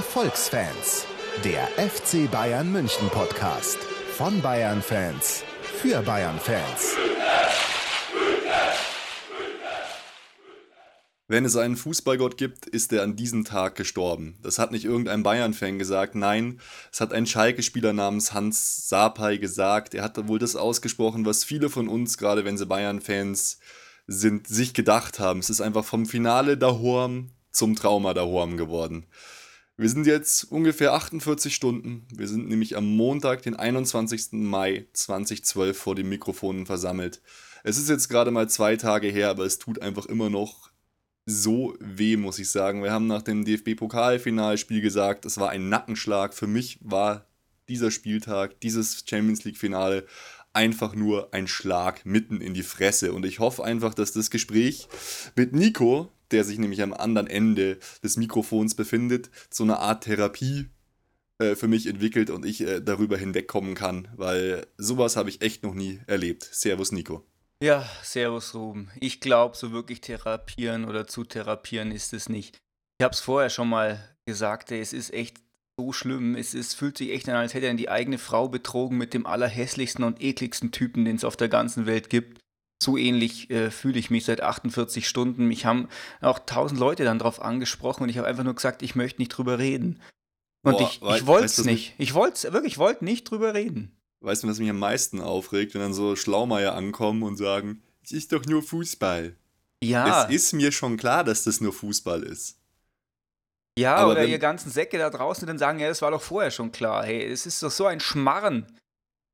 Erfolgsfans, der FC Bayern München Podcast von Bayern Fans für Bayern Fans. Wenn es einen Fußballgott gibt, ist er an diesem Tag gestorben. Das hat nicht irgendein Bayern-Fan gesagt, nein, es hat ein Schalke-Spieler namens Hans Sapai gesagt. Er hat wohl das ausgesprochen, was viele von uns, gerade wenn sie Bayern-Fans sind, sich gedacht haben. Es ist einfach vom Finale Dahorm zum Trauma Dahorm geworden. Wir sind jetzt ungefähr 48 Stunden. Wir sind nämlich am Montag, den 21. Mai 2012 vor den Mikrofonen versammelt. Es ist jetzt gerade mal zwei Tage her, aber es tut einfach immer noch so weh, muss ich sagen. Wir haben nach dem DFB-Pokalfinalspiel gesagt, es war ein Nackenschlag. Für mich war dieser Spieltag, dieses Champions League-Finale einfach nur ein Schlag mitten in die Fresse. Und ich hoffe einfach, dass das Gespräch mit Nico, der sich nämlich am anderen Ende des Mikrofons befindet, so eine Art Therapie äh, für mich entwickelt und ich äh, darüber hinwegkommen kann, weil sowas habe ich echt noch nie erlebt. Servus, Nico. Ja, servus Ruben. Ich glaube, so wirklich therapieren oder zu therapieren ist es nicht. Ich habe es vorher schon mal gesagt, es ist echt so schlimm. Es ist, fühlt sich echt an, als hätte er die eigene Frau betrogen mit dem allerhässlichsten und ekligsten Typen, den es auf der ganzen Welt gibt. So ähnlich äh, fühle ich mich seit 48 Stunden. Mich haben auch tausend Leute dann drauf angesprochen und ich habe einfach nur gesagt, ich möchte nicht drüber reden. Und Boah, ich, ich wollte es nicht. Ich wollte es wirklich, ich wollte nicht drüber reden. Weißt du, was mich am meisten aufregt, wenn dann so Schlaumeier ankommen und sagen, es ist doch nur Fußball. Ja. Es ist mir schon klar, dass das nur Fußball ist. Ja, Aber oder wenn, ihr ganzen Säcke da draußen dann sagen, ja, das war doch vorher schon klar. Hey, es ist doch so ein Schmarren.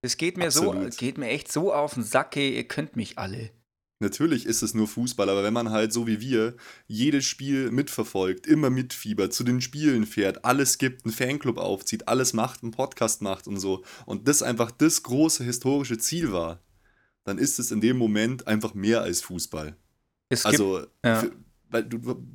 Es geht mir Absolut. so, geht mir echt so auf den Sack, hey, ihr könnt mich alle. Natürlich ist es nur Fußball, aber wenn man halt so wie wir jedes Spiel mitverfolgt, immer mitfiebert, zu den Spielen fährt, alles gibt, einen Fanclub aufzieht, alles macht, einen Podcast macht und so, und das einfach das große historische Ziel war, dann ist es in dem Moment einfach mehr als Fußball. Es also, gibt, ja. für, weil,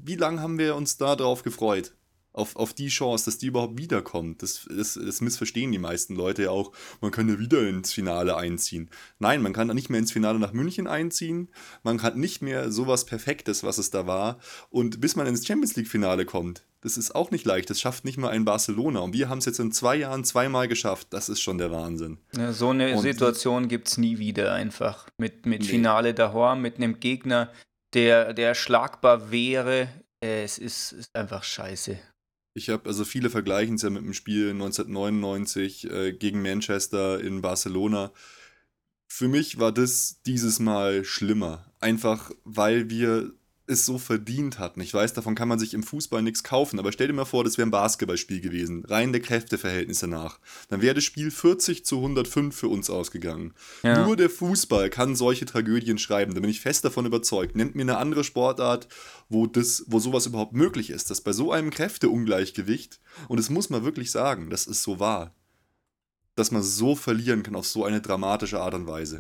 wie lange haben wir uns da drauf gefreut? Auf, auf die Chance, dass die überhaupt wiederkommt. Das, das, das missverstehen die meisten Leute ja auch. Man kann ja wieder ins Finale einziehen. Nein, man kann nicht mehr ins Finale nach München einziehen. Man hat nicht mehr sowas Perfektes, was es da war. Und bis man ins Champions League-Finale kommt, das ist auch nicht leicht. Das schafft nicht mal ein Barcelona. Und wir haben es jetzt in zwei Jahren zweimal geschafft. Das ist schon der Wahnsinn. Ja, so eine Und Situation gibt es nie wieder einfach. Mit, mit nee. Finale daheim, mit einem Gegner, der, der schlagbar wäre. Es ist, ist einfach scheiße. Ich habe, also viele vergleichen es ja mit dem Spiel 1999 äh, gegen Manchester in Barcelona. Für mich war das dieses Mal schlimmer. Einfach weil wir es so verdient hatten. Ich weiß, davon kann man sich im Fußball nichts kaufen, aber stell dir mal vor, das wäre ein Basketballspiel gewesen, rein der Kräfteverhältnisse nach. Dann wäre das Spiel 40 zu 105 für uns ausgegangen. Ja. Nur der Fußball kann solche Tragödien schreiben, da bin ich fest davon überzeugt. Nennt mir eine andere Sportart, wo, das, wo sowas überhaupt möglich ist, dass bei so einem Kräfteungleichgewicht, und das muss man wirklich sagen, das ist so wahr, dass man so verlieren kann auf so eine dramatische Art und Weise.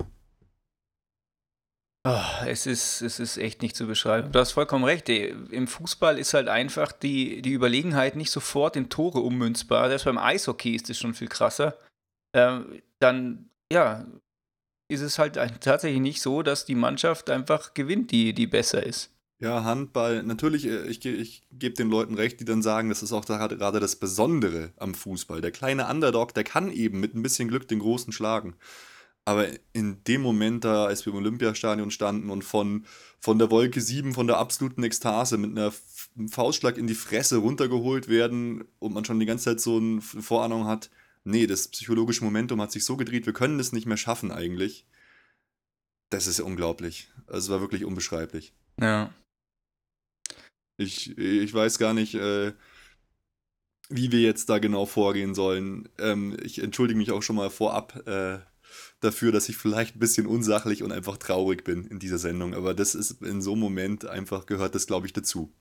Oh, es ist, es ist echt nicht zu beschreiben. Du hast vollkommen recht. Im Fußball ist halt einfach die, die Überlegenheit nicht sofort in Tore ummünzbar. Selbst beim Eishockey ist es schon viel krasser. Ähm, dann, ja, ist es halt tatsächlich nicht so, dass die Mannschaft einfach gewinnt, die, die besser ist. Ja, Handball, natürlich, äh, ich, ich gebe den Leuten recht, die dann sagen, das ist auch gerade das Besondere am Fußball. Der kleine Underdog, der kann eben mit ein bisschen Glück den Großen schlagen. Aber in dem Moment da, als wir im Olympiastadion standen und von, von der Wolke 7, von der absoluten Ekstase mit einer einem Faustschlag in die Fresse runtergeholt werden und man schon die ganze Zeit so eine Vorahnung hat, nee, das psychologische Momentum hat sich so gedreht, wir können es nicht mehr schaffen eigentlich. Das ist ja unglaublich. Also es war wirklich unbeschreiblich. Ja. Ich, ich weiß gar nicht, äh, wie wir jetzt da genau vorgehen sollen. Ähm, ich entschuldige mich auch schon mal vorab. Äh, dafür, dass ich vielleicht ein bisschen unsachlich und einfach traurig bin in dieser Sendung. Aber das ist in so einem Moment einfach, gehört das, glaube ich, dazu.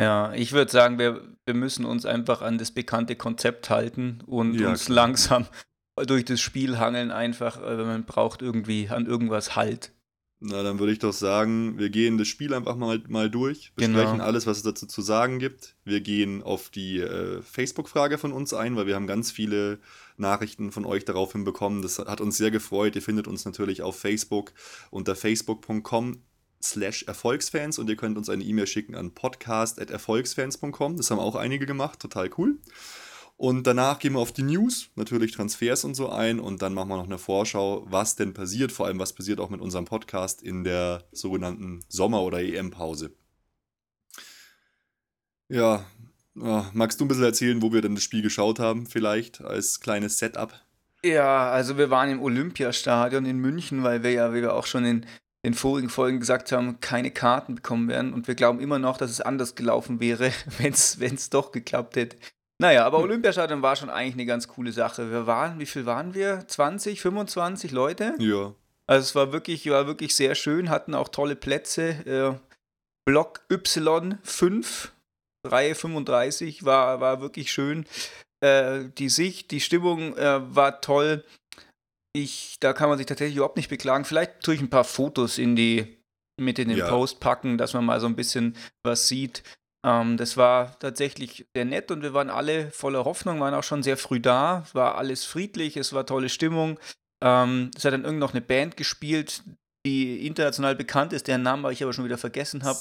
Ja, ich würde sagen, wir, wir müssen uns einfach an das bekannte Konzept halten und ja, uns klar. langsam durch das Spiel hangeln, einfach, äh, wenn man braucht irgendwie an irgendwas Halt. Na, dann würde ich doch sagen, wir gehen das Spiel einfach mal, mal durch, besprechen genau. alles, was es dazu zu sagen gibt. Wir gehen auf die äh, Facebook-Frage von uns ein, weil wir haben ganz viele Nachrichten von euch daraufhin bekommen. Das hat uns sehr gefreut. Ihr findet uns natürlich auf Facebook unter facebook.com slash Erfolgsfans und ihr könnt uns eine E-Mail schicken an podcast.erfolgsfans.com. Das haben auch einige gemacht, total cool. Und danach gehen wir auf die News, natürlich Transfers und so ein und dann machen wir noch eine Vorschau, was denn passiert, vor allem was passiert auch mit unserem Podcast in der sogenannten Sommer- oder EM-Pause. Ja, magst du ein bisschen erzählen, wo wir denn das Spiel geschaut haben, vielleicht als kleines Setup? Ja, also wir waren im Olympiastadion in München, weil wir ja, wie wir auch schon in den vorigen Folgen gesagt haben, keine Karten bekommen werden. Und wir glauben immer noch, dass es anders gelaufen wäre, wenn es doch geklappt hätte. Naja, aber hm. Olympiastadion war schon eigentlich eine ganz coole Sache. Wir waren, wie viel waren wir? 20, 25 Leute? Ja. Also es war wirklich, war wirklich sehr schön, hatten auch tolle Plätze. Äh, Block Y5, Reihe 35, war, war wirklich schön. Äh, die Sicht, die Stimmung äh, war toll. Ich, da kann man sich tatsächlich überhaupt nicht beklagen. Vielleicht tue ich ein paar Fotos in die, mit in den ja. Post packen, dass man mal so ein bisschen was sieht. Ähm, das war tatsächlich sehr nett und wir waren alle voller Hoffnung, waren auch schon sehr früh da. Es war alles friedlich, es war tolle Stimmung. Ähm, es hat dann irgend noch eine Band gespielt, die international bekannt ist, deren Namen ich aber schon wieder vergessen habe.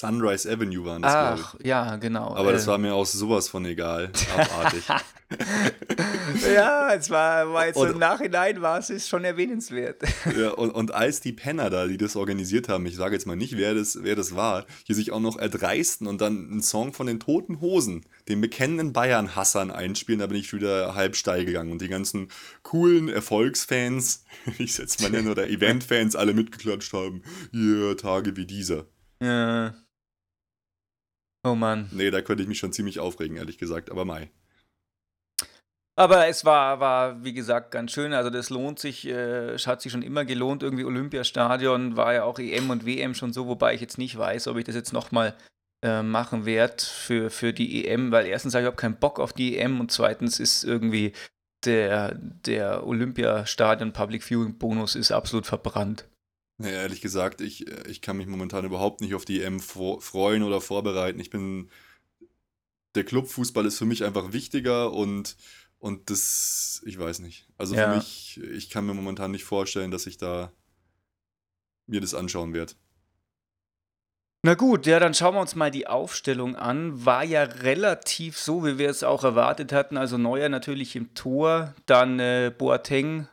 Sunrise Avenue waren das, Ach, ja, genau. Aber äh, das war mir auch sowas von egal. Abartig. ja, es war, war jetzt und, im Nachhinein war es ist schon erwähnenswert. ja, und, und als die Penner da, die das organisiert haben, ich sage jetzt mal nicht, wer das, wer das war, hier sich auch noch erdreisten und dann einen Song von den Toten Hosen, den bekennenden Bayern-Hassern einspielen, da bin ich wieder halb steil gegangen. Und die ganzen coolen Erfolgsfans, ich setze mal nennen, oder Eventfans alle mitgeklatscht haben. Ja, yeah, Tage wie dieser. Ja. Oh Mann. Nee, da könnte ich mich schon ziemlich aufregen, ehrlich gesagt, aber Mai. Aber es war, war, wie gesagt, ganz schön. Also das lohnt sich, äh, hat sich schon immer gelohnt. Irgendwie Olympiastadion war ja auch EM und WM schon so, wobei ich jetzt nicht weiß, ob ich das jetzt nochmal äh, machen werde für, für die EM, weil erstens habe ich überhaupt keinen Bock auf die EM und zweitens ist irgendwie der, der Olympiastadion Public Viewing Bonus ist absolut verbrannt. Ja, ehrlich gesagt, ich, ich kann mich momentan überhaupt nicht auf die EM freuen oder vorbereiten. Ich bin. Der Clubfußball ist für mich einfach wichtiger und, und das, ich weiß nicht. Also ja. für mich, ich kann mir momentan nicht vorstellen, dass ich da mir das anschauen werde. Na gut, ja, dann schauen wir uns mal die Aufstellung an. War ja relativ so, wie wir es auch erwartet hatten. Also Neuer natürlich im Tor, dann äh, Boateng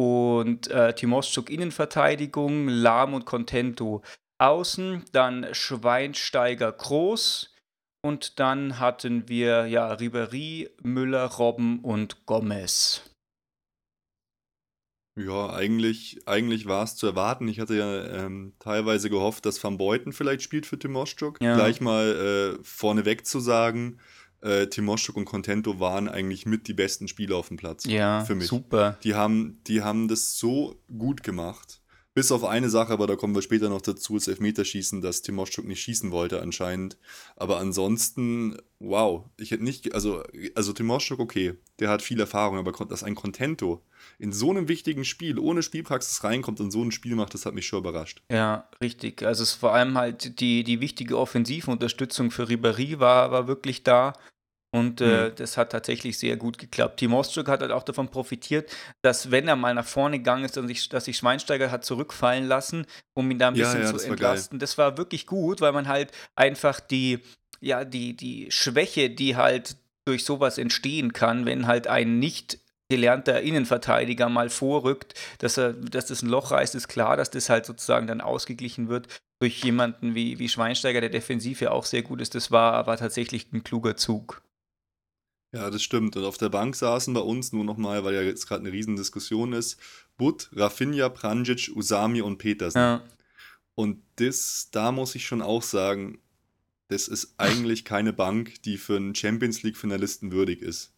und äh, Timoschuk Innenverteidigung, Lahm und Contento außen, dann Schweinsteiger Groß und dann hatten wir ja Ribery, Müller, Robben und Gomez. Ja, eigentlich, eigentlich war es zu erwarten. Ich hatte ja ähm, teilweise gehofft, dass Van Beuten vielleicht spielt für Timoschuk. Ja. Gleich mal äh, vorneweg zu sagen, äh, Timoschuk und Contento waren eigentlich mit die besten Spieler auf dem Platz. Ja, für mich. super. Die haben, die haben das so gut gemacht. Bis auf eine Sache, aber da kommen wir später noch dazu, das Elfmeterschießen, dass Timoschuk nicht schießen wollte anscheinend. Aber ansonsten, wow, ich hätte nicht, also, also Timoschuk, okay, der hat viel Erfahrung, aber dass ein Contento in so einem wichtigen Spiel ohne Spielpraxis reinkommt und so ein Spiel macht, das hat mich schon überrascht. Ja, richtig. Also es vor allem halt die, die wichtige Offensivunterstützung für Ribéry war, war wirklich da. Und äh, mhm. das hat tatsächlich sehr gut geklappt. Team Ostschuk hat halt auch davon profitiert, dass wenn er mal nach vorne gegangen ist, dass sich, dass sich Schweinsteiger hat zurückfallen lassen, um ihn da ein bisschen ja, ja, zu das entlasten. War das war wirklich gut, weil man halt einfach die, ja, die, die Schwäche, die halt durch sowas entstehen kann, wenn halt ein nicht gelernter Innenverteidiger mal vorrückt, dass er, dass das ein Loch reißt, ist klar, dass das halt sozusagen dann ausgeglichen wird durch jemanden wie, wie Schweinsteiger, der defensiv ja auch sehr gut ist. Das war aber tatsächlich ein kluger Zug. Ja, das stimmt. Und auf der Bank saßen bei uns nur nochmal, weil ja jetzt gerade eine Riesendiskussion ist, Butt, Rafinha, Pranjic, Usami und Petersen. Ja. Und das, da muss ich schon auch sagen, das ist eigentlich keine Bank, die für einen Champions League-Finalisten würdig ist.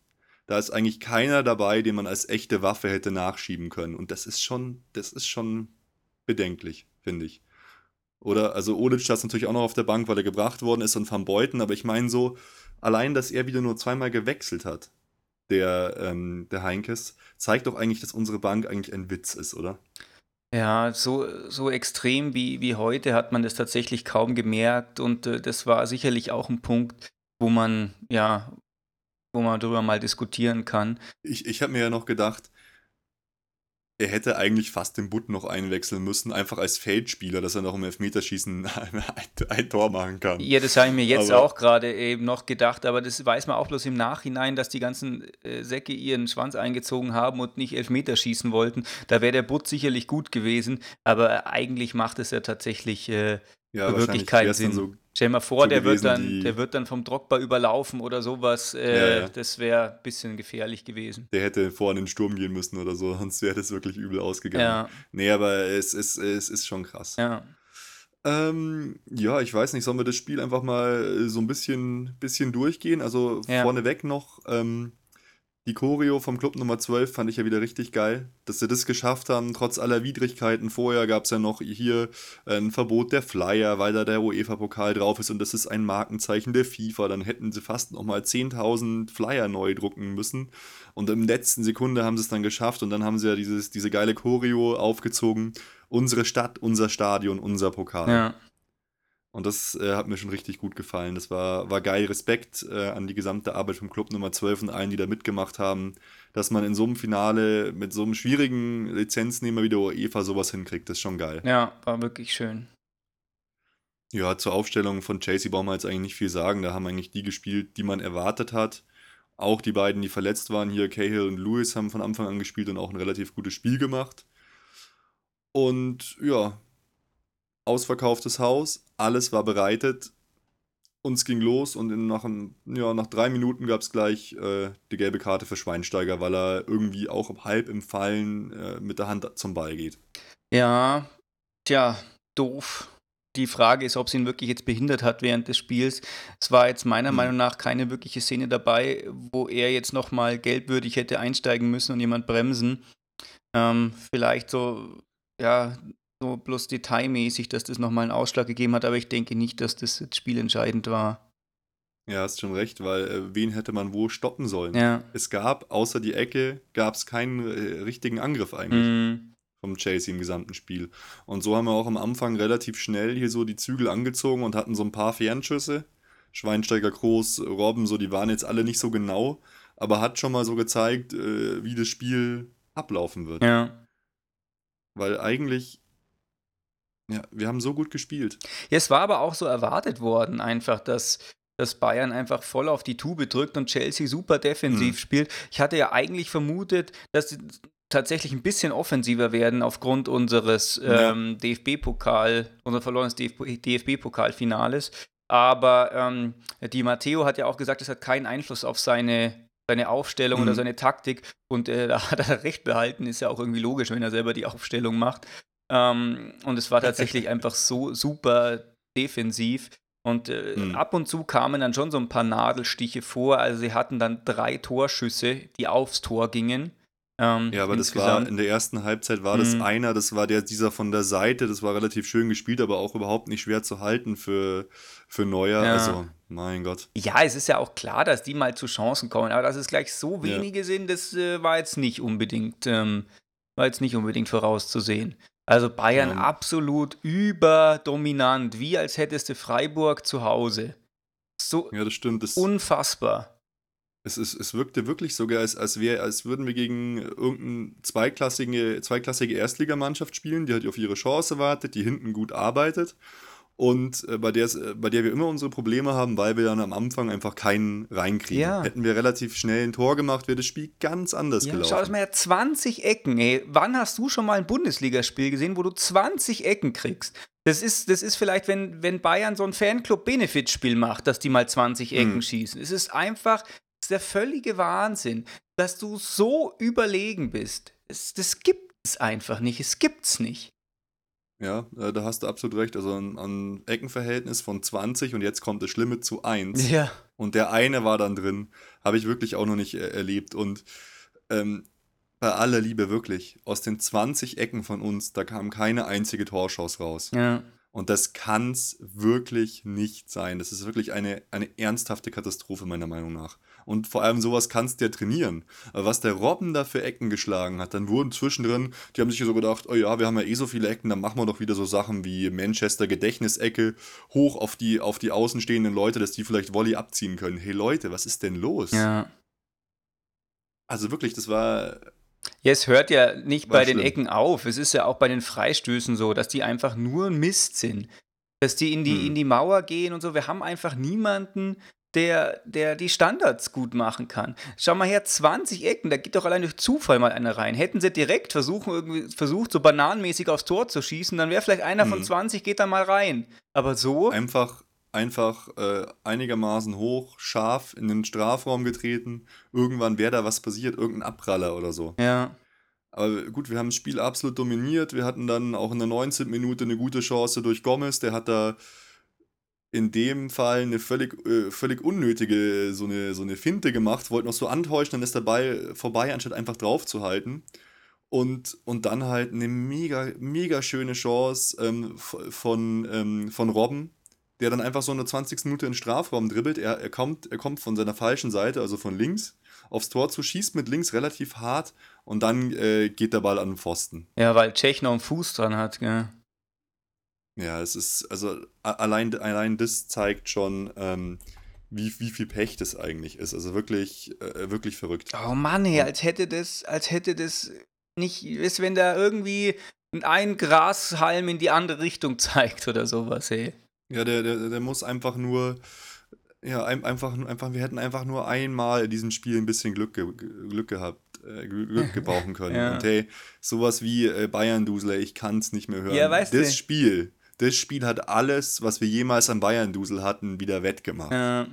Da ist eigentlich keiner dabei, den man als echte Waffe hätte nachschieben können. Und das ist schon, das ist schon bedenklich, finde ich. Oder, also Olic ist natürlich auch noch auf der Bank, weil er gebracht worden ist und Van Beuten, aber ich meine so, allein, dass er wieder nur zweimal gewechselt hat, der, ähm, der Heinkes, zeigt doch eigentlich, dass unsere Bank eigentlich ein Witz ist, oder? Ja, so, so extrem wie, wie heute hat man das tatsächlich kaum gemerkt und äh, das war sicherlich auch ein Punkt, wo man, ja, wo man darüber mal diskutieren kann. Ich, ich habe mir ja noch gedacht, er hätte eigentlich fast den Butt noch einwechseln müssen, einfach als Feldspieler, dass er noch im Elfmeterschießen ein, ein Tor machen kann. Ja, das habe ich mir jetzt aber, auch gerade eben noch gedacht, aber das weiß man auch bloß im Nachhinein, dass die ganzen äh, Säcke ihren Schwanz eingezogen haben und nicht Elfmeterschießen wollten. Da wäre der Butt sicherlich gut gewesen, aber eigentlich macht es ja tatsächlich äh, ja, wirklich keinen Sinn. So Stell dir mal vor, der, gewesen, wird dann, der wird dann vom Drogba überlaufen oder sowas. Äh, ja, ja. Das wäre ein bisschen gefährlich gewesen. Der hätte vorne in den Sturm gehen müssen oder so, sonst wäre das wirklich übel ausgegangen. Ja. Nee, aber es, es, es ist schon krass. Ja. Ähm, ja, ich weiß nicht, sollen wir das Spiel einfach mal so ein bisschen, bisschen durchgehen? Also ja. vorneweg noch, ähm, die Choreo vom Club Nummer 12 fand ich ja wieder richtig geil, dass sie das geschafft haben, trotz aller Widrigkeiten. Vorher gab es ja noch hier ein Verbot der Flyer, weil da der UEFA-Pokal drauf ist und das ist ein Markenzeichen der FIFA. Dann hätten sie fast nochmal 10.000 Flyer neu drucken müssen. Und im letzten Sekunde haben sie es dann geschafft und dann haben sie ja dieses, diese geile Choreo aufgezogen. Unsere Stadt, unser Stadion, unser Pokal. Ja. Und das äh, hat mir schon richtig gut gefallen. Das war, war geil. Respekt äh, an die gesamte Arbeit vom Club Nummer 12 und allen, die da mitgemacht haben, dass man in so einem Finale mit so einem schwierigen Lizenznehmer wie der UEFA sowas hinkriegt. Das ist schon geil. Ja, war wirklich schön. Ja, zur Aufstellung von Chelsea brauchen wir jetzt eigentlich nicht viel sagen. Da haben eigentlich die gespielt, die man erwartet hat. Auch die beiden, die verletzt waren, hier Cahill und Lewis, haben von Anfang an gespielt und auch ein relativ gutes Spiel gemacht. Und ja, ausverkauftes Haus, alles war bereitet. Uns ging los und in, nach, ja, nach drei Minuten gab es gleich äh, die gelbe Karte für Schweinsteiger, weil er irgendwie auch halb im Fallen äh, mit der Hand zum Ball geht. Ja, tja, doof. Die Frage ist, ob es ihn wirklich jetzt behindert hat während des Spiels. Es war jetzt meiner hm. Meinung nach keine wirkliche Szene dabei, wo er jetzt nochmal gelbwürdig hätte einsteigen müssen und jemand bremsen. Ähm, vielleicht so, ja, so bloß detailmäßig, dass das nochmal einen Ausschlag gegeben hat, aber ich denke nicht, dass das jetzt spielentscheidend war. Ja, hast schon recht, weil äh, wen hätte man wo stoppen sollen? Ja. Es gab, außer die Ecke, gab es keinen äh, richtigen Angriff eigentlich mhm. vom Chelsea im gesamten Spiel. Und so haben wir auch am Anfang relativ schnell hier so die Zügel angezogen und hatten so ein paar Fernschüsse. Schweinsteiger, Groß, Robben, so, die waren jetzt alle nicht so genau, aber hat schon mal so gezeigt, äh, wie das Spiel ablaufen wird. Ja. Weil eigentlich ja, wir haben so gut gespielt. Ja, es war aber auch so erwartet worden, einfach, dass, dass Bayern einfach voll auf die Tube drückt und Chelsea super defensiv mhm. spielt. Ich hatte ja eigentlich vermutet, dass sie tatsächlich ein bisschen offensiver werden aufgrund unseres ähm, DFB-Pokal, unser verlorenes DFB-Pokalfinales. Aber ähm, die Matteo hat ja auch gesagt, es hat keinen Einfluss auf seine, seine Aufstellung mhm. oder seine Taktik. Und äh, da hat er recht behalten, ist ja auch irgendwie logisch, wenn er selber die Aufstellung macht. Ähm, und es war tatsächlich einfach so super defensiv. Und äh, hm. ab und zu kamen dann schon so ein paar Nadelstiche vor. Also sie hatten dann drei Torschüsse, die aufs Tor gingen. Ähm, ja, aber insgesamt. das war in der ersten Halbzeit war das mhm. einer, das war der dieser von der Seite, das war relativ schön gespielt, aber auch überhaupt nicht schwer zu halten für, für Neuer. Ja. Also, mein Gott. Ja, es ist ja auch klar, dass die mal zu Chancen kommen, aber dass es gleich so wenige ja. sind, das äh, war jetzt nicht unbedingt, ähm, war jetzt nicht unbedingt vorauszusehen. Also Bayern ja. absolut überdominant, wie als hättest du Freiburg zu Hause. So ja, das stimmt. Das unfassbar. Es, es, es wirkte wirklich sogar, als, als, wär, als würden wir gegen irgendeine zweiklassige, zweiklassige Erstligamannschaft spielen, die halt auf ihre Chance wartet, die hinten gut arbeitet und äh, bei, der, äh, bei der wir immer unsere Probleme haben, weil wir dann am Anfang einfach keinen reinkriegen. Ja. Hätten wir relativ schnell ein Tor gemacht, wäre das Spiel ganz anders ja, gelaufen. Schau, das mal ja 20 Ecken, ey. Wann hast du schon mal ein Bundesligaspiel gesehen, wo du 20 Ecken kriegst? Das ist, das ist vielleicht, wenn, wenn Bayern so ein Fanclub-Benefit-Spiel macht, dass die mal 20 Ecken hm. schießen. Es ist einfach ist der völlige Wahnsinn, dass du so überlegen bist. Das, das gibt es einfach nicht. Es gibt's nicht. Ja, äh, da hast du absolut recht. Also ein, ein Eckenverhältnis von 20 und jetzt kommt das Schlimme zu 1. Ja. Und der eine war dann drin. Habe ich wirklich auch noch nicht äh, erlebt. Und ähm, bei aller Liebe wirklich, aus den 20 Ecken von uns, da kam keine einzige Torschance raus. Ja. Und das kann es wirklich nicht sein. Das ist wirklich eine, eine ernsthafte Katastrophe, meiner Meinung nach. Und vor allem sowas kannst du ja trainieren. Aber was der Robben da für Ecken geschlagen hat, dann wurden zwischendrin, die haben sich so gedacht, oh ja, wir haben ja eh so viele Ecken, dann machen wir doch wieder so Sachen wie Manchester Gedächtnisecke hoch auf die, auf die außenstehenden Leute, dass die vielleicht Volley abziehen können. Hey Leute, was ist denn los? Ja. Also wirklich, das war Ja, es hört ja nicht War bei den schlimm. Ecken auf. Es ist ja auch bei den Freistößen so, dass die einfach nur Mist sind. Dass die in die, Hm. in die Mauer gehen und so. Wir haben einfach niemanden, der, der die Standards gut machen kann. Schau mal her, 20 Ecken, da geht doch allein durch Zufall mal einer rein. Hätten sie direkt versuchen, irgendwie versucht, so bananenmäßig aufs Tor zu schießen, dann wäre vielleicht einer von Hm. 20 geht da mal rein. Aber so, Einfach, einfach äh, einigermaßen hoch, scharf in den Strafraum getreten. Irgendwann wäre da was passiert, irgendein Abpraller oder so. ja. Aber gut, wir haben das Spiel absolut dominiert. Wir hatten dann auch in der 19. Minute eine gute Chance durch Gomez. Der hat da in dem Fall eine völlig, äh, völlig unnötige, so eine, so eine Finte gemacht, wollte noch so antäuschen, dann ist der Ball vorbei, anstatt einfach drauf zu halten. Und, und dann halt eine mega, mega schöne Chance ähm, von, ähm, von Robben, der dann einfach so in der 20. Minute in den Strafraum dribbelt. Er, er, kommt, er kommt von seiner falschen Seite, also von links, aufs Tor zu, schießt mit links relativ hart und dann äh, geht der Ball an den Pfosten. ja, weil Tschech noch einen Fuß dran hat, gell? Ja, es ist, also allein, allein das zeigt schon, ähm, wie, wie viel Pech das eigentlich ist. Also wirklich, äh, wirklich verrückt. Oh Mann, ey, als hätte das, als hätte das nicht, ist, wenn da irgendwie ein Grashalm in die andere Richtung zeigt oder sowas, ey. Ja, der, der, der muss einfach nur, ja, ein, einfach, einfach, wir hätten einfach nur einmal in diesem Spiel ein bisschen Glück, ge Glück gehabt, äh, Glück gebrauchen können. Ja. Und hey, sowas wie äh, Bayern-Dusel, ich kann es nicht mehr hören. Ja, weißt das du. Spiel, das Spiel hat alles, was wir jemals an Bayern-Dusel hatten, wieder wettgemacht. Ja.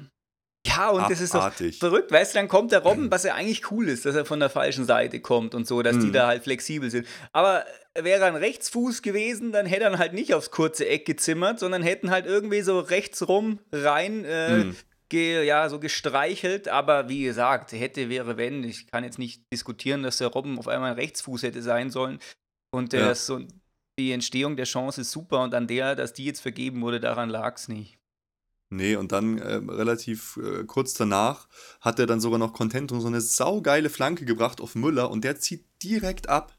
Ja, und das ist doch Abartig. verrückt, weißt du, dann kommt der Robben, was ja eigentlich cool ist, dass er von der falschen Seite kommt und so, dass die Mhm. da halt flexibel sind. Aber wäre er ein Rechtsfuß gewesen, dann hätte er halt nicht aufs kurze Eck gezimmert, sondern hätten halt irgendwie so rechts rum rein äh, Mhm. ge, ja, so gestreichelt. Aber wie gesagt, hätte, wäre, wenn. Ich kann jetzt nicht diskutieren, dass der Robben auf einmal ein Rechtsfuß hätte sein sollen. Und der Ja. ist so, die Entstehung der Chance ist super und an der, dass die jetzt vergeben wurde, daran lag es nicht. Nee, und dann äh, relativ äh, kurz danach hat er dann sogar noch Content und so eine saugeile Flanke gebracht auf Müller und der zieht direkt ab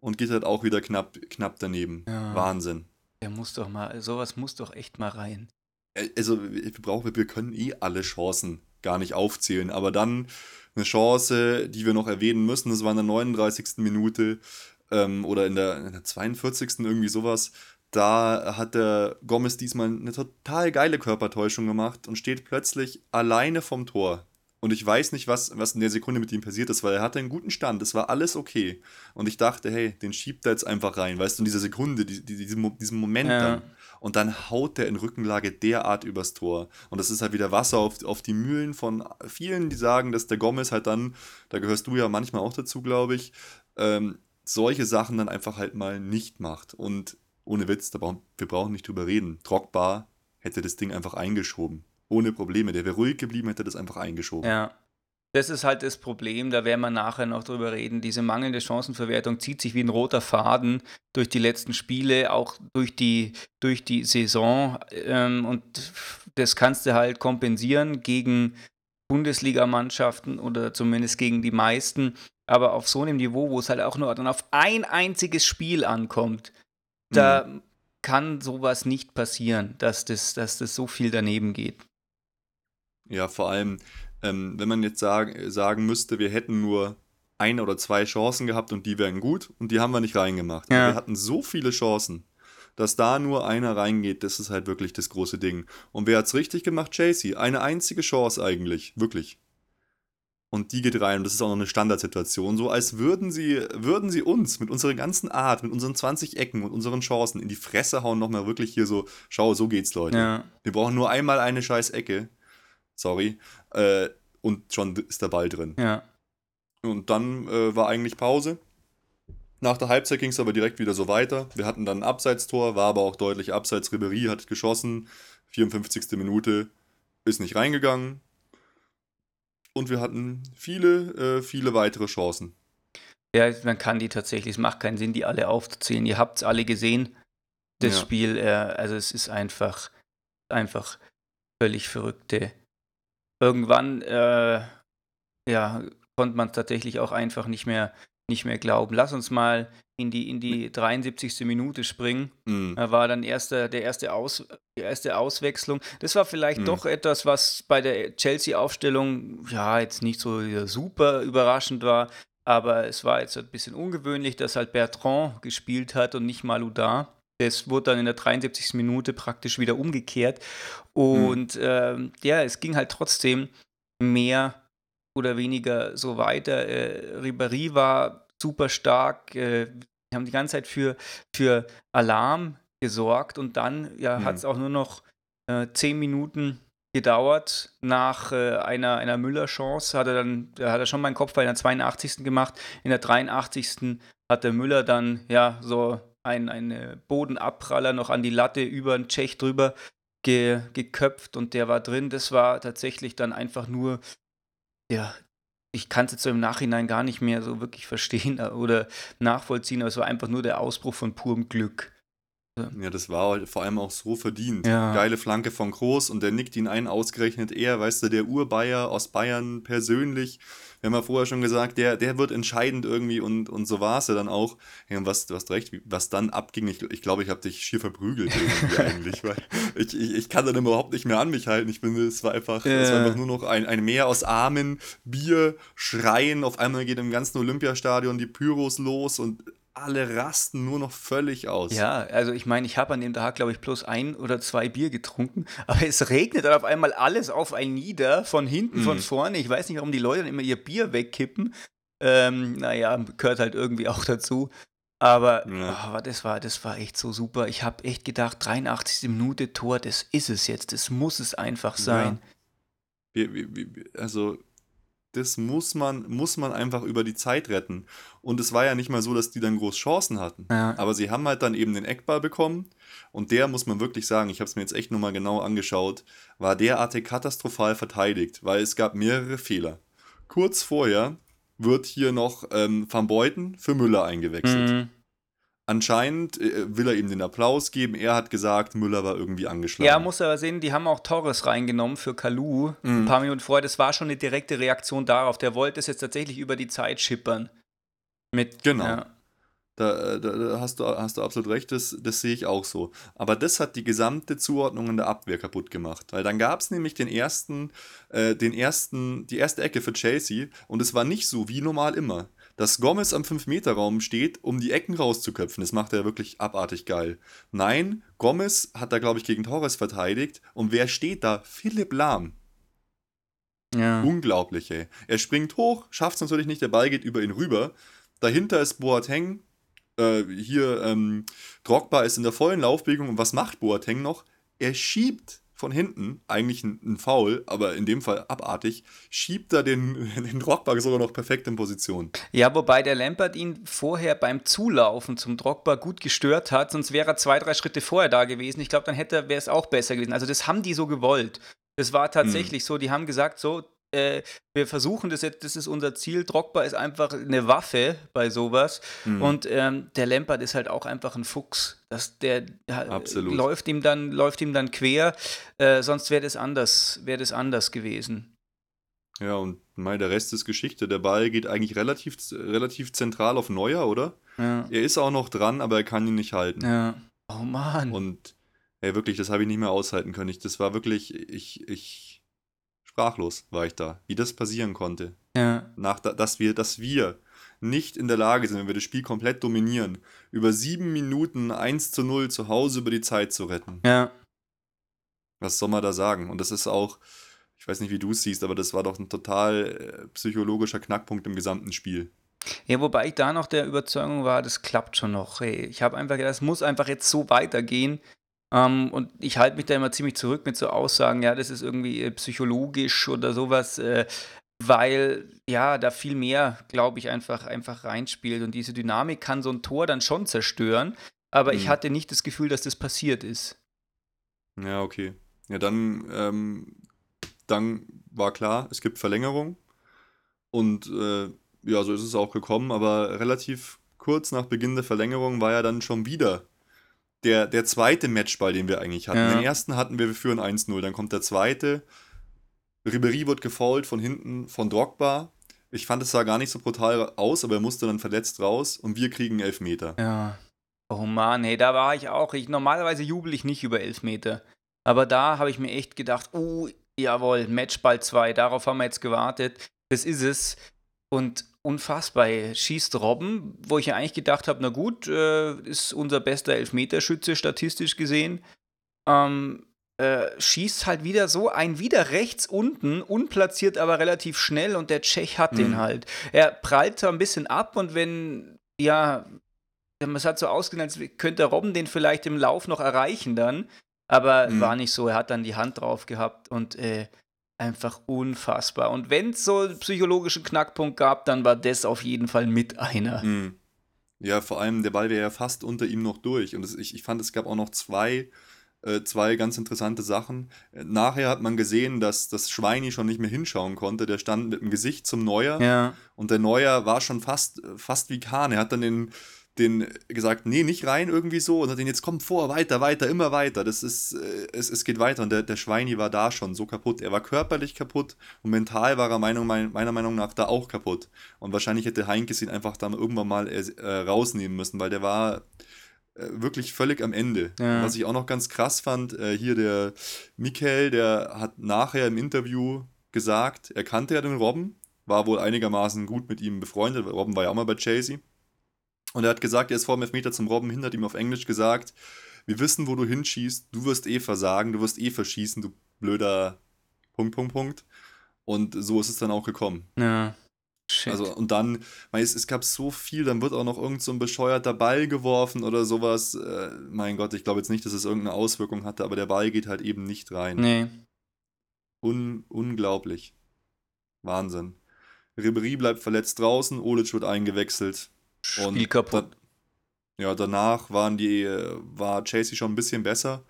und geht halt auch wieder knapp, knapp daneben. Ja. Wahnsinn. Der muss doch mal, sowas muss doch echt mal rein. Äh, Also wir brauchen, wir können eh alle Chancen gar nicht aufzählen, aber dann eine Chance, die wir noch erwähnen müssen, das war in der 39. Minute ähm, oder in der, in der 42. irgendwie sowas. Da hat der Gomez diesmal eine total geile Körpertäuschung gemacht und steht plötzlich alleine vom Tor. Und ich weiß nicht, was, was in der Sekunde mit ihm passiert ist, weil er hatte einen guten Stand, es war alles okay. Und ich dachte, hey, den schiebt er jetzt einfach rein, weißt du, in dieser Sekunde, die, die, diesen, Mo- diesen Moment Ja. dann. Und dann haut der in Rückenlage derart übers Tor. Und das ist halt wieder Wasser auf, auf die Mühlen von vielen, die sagen, dass der Gomez halt dann, da gehörst du ja manchmal auch dazu, glaube ich, ähm, solche Sachen dann einfach halt mal nicht macht. Und ohne Witz, da brauchen, wir brauchen nicht drüber reden. Trockbar hätte das Ding einfach eingeschoben. Ohne Probleme. Der wäre ruhig geblieben, hätte das einfach eingeschoben. Ja. Das ist halt das Problem, da werden wir nachher noch drüber reden. Diese mangelnde Chancenverwertung zieht sich wie ein roter Faden durch die letzten Spiele, auch durch die, durch die Saison. Ähm, und das kannst du halt kompensieren gegen Bundesligamannschaften oder zumindest gegen die meisten. Aber auf so einem Niveau, wo es halt auch nur dann auf ein einziges Spiel ankommt, da Mhm. kann sowas nicht passieren, dass das, dass das so viel daneben geht. Ja, vor allem, ähm, wenn man jetzt sagen, sagen müsste, wir hätten nur ein oder zwei Chancen gehabt und die wären gut und die haben wir nicht reingemacht. Ja. Wir hatten so viele Chancen, dass da nur einer reingeht, das ist halt wirklich das große Ding. Und wer hat's richtig gemacht? Chasey. Eine einzige Chance eigentlich, wirklich. Und die geht rein und das ist auch noch eine Standardsituation, so als würden sie, würden sie uns mit unserer ganzen Art, mit unseren 20 Ecken und unseren Chancen in die Fresse hauen, nochmal wirklich hier so, schau, so geht's, Leute. Ja. Wir brauchen nur einmal eine scheiß Ecke. Sorry. Äh, und schon ist der Ball drin. Ja. Und dann äh, war eigentlich Pause. Nach der Halbzeit ging es aber direkt wieder so weiter. Wir hatten dann ein Abseitstor, war aber auch deutlich abseits. Ribery hat geschossen. 54. Minute ist nicht reingegangen. Und wir hatten viele, äh, viele weitere Chancen. Ja, man kann die tatsächlich, es macht keinen Sinn, die alle aufzuzählen. Ihr habt es alle gesehen, das Ja. Spiel. Äh, also es ist einfach, einfach völlig verrückte. Irgendwann, äh, ja, konnte man es tatsächlich auch einfach nicht mehr, nicht mehr glauben. Lass uns mal in die, in die 73. Minute springen. Mhm. Da war dann erster, der erste Aus, die erste Auswechslung. Das war vielleicht Mhm. doch etwas, was bei der Chelsea-Aufstellung ja jetzt nicht so super überraschend war. aber es war jetzt ein bisschen ungewöhnlich, dass halt Bertrand gespielt hat und nicht Malouda. Das wurde dann in der 73. Minute praktisch wieder umgekehrt. Und mhm. ähm, ja, es ging halt trotzdem mehr oder weniger so weiter. Äh, Ribéry war super stark. Äh, wir haben die ganze Zeit für, für Alarm gesorgt und dann ja, mhm. hat es auch nur noch äh, zehn Minuten gedauert. Nach äh, einer, einer Müller-Chance hat er dann, da hat er schon meinen Kopf bei der 82. gemacht. In der 83. hat der Müller dann ja so ein, ein Bodenabpraller noch an die Latte über den Tschech drüber ge, geköpft und der war drin. Das war tatsächlich dann einfach nur, ja, ich kann es jetzt so im Nachhinein gar nicht mehr so wirklich verstehen oder nachvollziehen, aber es war einfach nur der Ausbruch von purem Glück. Ja, das war halt vor allem auch so verdient. Ja. Geile Flanke von Groß und der nickt ihn ein, ausgerechnet er, weißt du, der Urbayer aus Bayern persönlich. Wir haben ja vorher schon gesagt, der, der wird entscheidend irgendwie und, und so war es ja dann auch. Ja, und was, du hast recht, was dann abging, ich glaube, ich, glaub, ich habe dich schier verprügelt irgendwie eigentlich, weil ich, ich, ich kann dann überhaupt nicht mehr an mich halten. Ich bin, es war einfach, äh. es war einfach nur noch ein, ein Meer aus Armen, Bier, Schreien. Auf einmal geht im ganzen Olympiastadion die Pyros los und alle rasten nur noch völlig aus. Ja, also ich meine, ich habe an dem Tag, glaube ich, bloß ein oder zwei Bier getrunken, aber es regnet dann auf einmal alles auf ein nieder, von hinten, mhm. von vorne. Ich weiß nicht, warum die Leute dann immer ihr Bier wegkippen. Ähm, naja, gehört halt irgendwie auch dazu. Aber ja. oh, das, war, das war echt so super. Ich habe echt gedacht, 83. Minute Tor, das ist es jetzt. Das muss es einfach sein. Ja. Wir, wir, wir, also das muss man, muss man einfach über die Zeit retten. Und es war ja nicht mal so, dass die dann groß Chancen hatten. Ja. Aber sie haben halt dann eben den Eckball bekommen. Und der, muss man wirklich sagen, ich habe es mir jetzt echt nochmal genau angeschaut, war derartig katastrophal verteidigt, weil es gab mehrere Fehler. Kurz vorher wird hier noch ähm, Van Beuten für Müller eingewechselt. Mhm. Anscheinend äh, will er ihm den Applaus geben. Er hat gesagt, Müller war irgendwie angeschlagen. Ja, muss aber sehen, die haben auch Torres reingenommen für Kalu. Mhm. Ein paar Minuten vorher. Das war schon eine direkte Reaktion darauf. Der wollte es jetzt tatsächlich über die Zeit schippern. Mit, genau. Ja. Da, da, da, hast, du, hast du absolut recht, das, das sehe ich auch so. Aber das hat die gesamte Zuordnung in der Abwehr kaputt gemacht. Weil dann gab es nämlich den ersten, äh, den ersten, die erste Ecke für Chelsea und es war nicht so wie normal immer dass Gomez am 5-Meter-Raum steht, um die Ecken rauszuköpfen. Das macht er wirklich abartig geil. Nein, Gomez hat da, glaube ich, gegen Torres verteidigt. Und wer steht da? Philipp Lahm. Ja. Unglaublich, ey. Er springt hoch, schafft es natürlich nicht, der Ball geht über ihn rüber. Dahinter ist Boateng. Äh, hier, ähm, Drogba ist in der vollen Laufbewegung. Und was macht Boateng noch? Er schiebt von hinten, eigentlich ein, ein Foul, aber in dem Fall abartig, schiebt er den, den Drogba sogar noch perfekt in Position. Ja, wobei der Lampert ihn vorher beim Zulaufen zum Drogba gut gestört hat, sonst wäre er zwei, drei Schritte vorher da gewesen. Ich glaube, dann hätte wäre es auch besser gewesen. Also das haben die so gewollt. Das war tatsächlich mhm. so, die haben gesagt, so, äh, wir versuchen das jetzt, das ist unser Ziel. Drogba ist einfach eine Waffe bei sowas. Mhm. Und ähm, der Lampert ist halt auch einfach ein Fuchs. Das, der Absolut. läuft ihm dann, läuft ihm dann quer. Äh, sonst wäre das anders, wäre das anders gewesen. Ja, und mal der Rest ist Geschichte. Der Ball geht eigentlich relativ, relativ zentral auf Neuer, oder? Ja. Er ist auch noch dran, aber er kann ihn nicht halten. Ja. Oh Mann. Und ey, wirklich, das habe ich nicht mehr aushalten können. Ich, das war wirklich, ich, ich sprachlos war ich da, wie das passieren konnte. Ja. Nach, dass wir, dass wir nicht in der Lage sind, wenn wir das Spiel komplett dominieren, über sieben Minuten 1 zu 0 zu Hause über die Zeit zu retten. Ja. Was soll man da sagen? Und das ist auch, ich weiß nicht, wie du es siehst, aber das war doch ein total äh, psychologischer Knackpunkt im gesamten Spiel. Ja, wobei ich da noch der Überzeugung war, das klappt schon noch. Hey, ich habe einfach gedacht, es muss einfach jetzt so weitergehen. Ähm, und ich halte mich da immer ziemlich zurück mit so Aussagen, ja, das ist irgendwie äh, psychologisch oder sowas, äh, weil ja, da viel mehr, glaube ich, einfach, einfach reinspielt. Und diese Dynamik kann so ein Tor dann schon zerstören, aber mhm. ich hatte nicht das Gefühl, dass das passiert ist. Ja, okay. Ja, dann, ähm, dann war klar, es gibt Verlängerung. Und äh, ja, so ist es auch gekommen, aber relativ kurz nach Beginn der Verlängerung war ja dann schon wieder der, der zweite Matchball, den wir eigentlich hatten. Ja. Den ersten hatten wir, wir führen 1-0, dann kommt der zweite. Ribery wird gefault von hinten von Drogba. Ich fand, es sah gar nicht so brutal aus, aber er musste dann verletzt raus und wir kriegen Elfmeter. Ja. Oh Mann, hey, da war ich auch. Ich, normalerweise jubel ich nicht über Elfmeter. Aber da habe ich mir echt gedacht, oh, jawohl, Matchball 2, darauf haben wir jetzt gewartet. Das ist es. Und unfassbar. Schießt Robben, wo ich ja eigentlich gedacht habe, na gut, äh, ist unser bester Elfmeterschütze statistisch gesehen. Ähm, äh, schießt halt wieder so ein wieder rechts unten, unplatziert, aber relativ schnell und der Tschech hat mhm. den halt. Er prallt zwar ein bisschen ab und wenn, ja, es hat so ausgesehen, als könnte Robben den vielleicht im Lauf noch erreichen dann, aber mhm. war nicht so. Er hat dann die Hand drauf gehabt und äh, einfach unfassbar. Und wenn es so einen psychologischen Knackpunkt gab, dann war das auf jeden Fall mit einer. Mhm. Ja, vor allem der Ball wäre ja fast unter ihm noch durch. Und das, ich, ich fand, es gab auch noch zwei, äh, zwei ganz interessante Sachen. Nachher hat man gesehen, dass das Schweini schon nicht mehr hinschauen konnte. Der stand mit dem Gesicht zum Neuer. Ja. Und der Neuer war schon fast, fast wie Kahn. Er hat dann den den gesagt, nee, nicht rein irgendwie so und hat den jetzt kommt vor, weiter, weiter, immer weiter. Das ist, äh, es, es geht weiter und der, der Schweini war da schon so kaputt. Er war körperlich kaputt und mental war er Meinung, meiner Meinung nach da auch kaputt. Und wahrscheinlich hätte Heinkes ihn einfach dann irgendwann mal äh, rausnehmen müssen, weil der war äh, wirklich völlig am Ende. Ja. Was ich auch noch ganz krass fand, äh, hier der Michael, der hat nachher im Interview gesagt, er kannte ja den Robben, war wohl einigermaßen gut mit ihm befreundet. Robben war ja auch mal bei Chasey. Und er hat gesagt, er ist vor dem Elfmeter zum Robben hin, hat ihm auf Englisch gesagt, wir wissen, wo du hinschießt, du wirst eh versagen, du wirst eh verschießen, du blöder Punkt, Punkt, Punkt. Und so ist es dann auch gekommen. Ja. Shit. Also, und dann, es, es gab so viel, dann wird auch noch irgend so ein bescheuerter Ball geworfen oder sowas. Äh, mein Gott, ich glaube jetzt nicht, dass es irgendeine Auswirkung hatte, aber der Ball geht halt eben nicht rein. Nee. Un unglaublich. Wahnsinn. Ribery bleibt verletzt draußen, Olic wird eingewechselt. Spiel und kaputt. Da, ja, danach waren die, war Chelsea schon ein bisschen besser,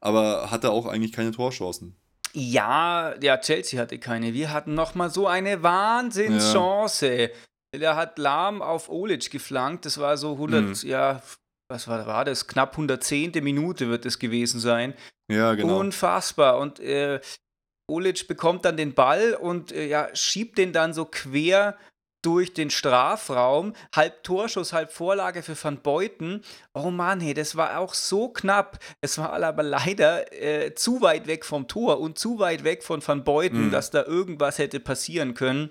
aber hatte auch eigentlich keine Torchancen. Ja, ja, Chelsea hatte keine. Wir hatten noch mal so eine Wahnsinnschance. Ja. Der hat Lahm auf Olic geflankt. Das war so 100, mhm. ja, was war, war das? Knapp 110. Minute wird es gewesen sein. Ja, genau. Unfassbar. Und äh, Olic bekommt dann den Ball und äh, ja, schiebt den dann so quer durch den Strafraum, halb Torschuss, halb Vorlage für Van Beuten. Oh Mann, hey, das war auch so knapp. Es war aber leider äh, zu weit weg vom Tor und zu weit weg von Van Beuten, mhm. dass da irgendwas hätte passieren können.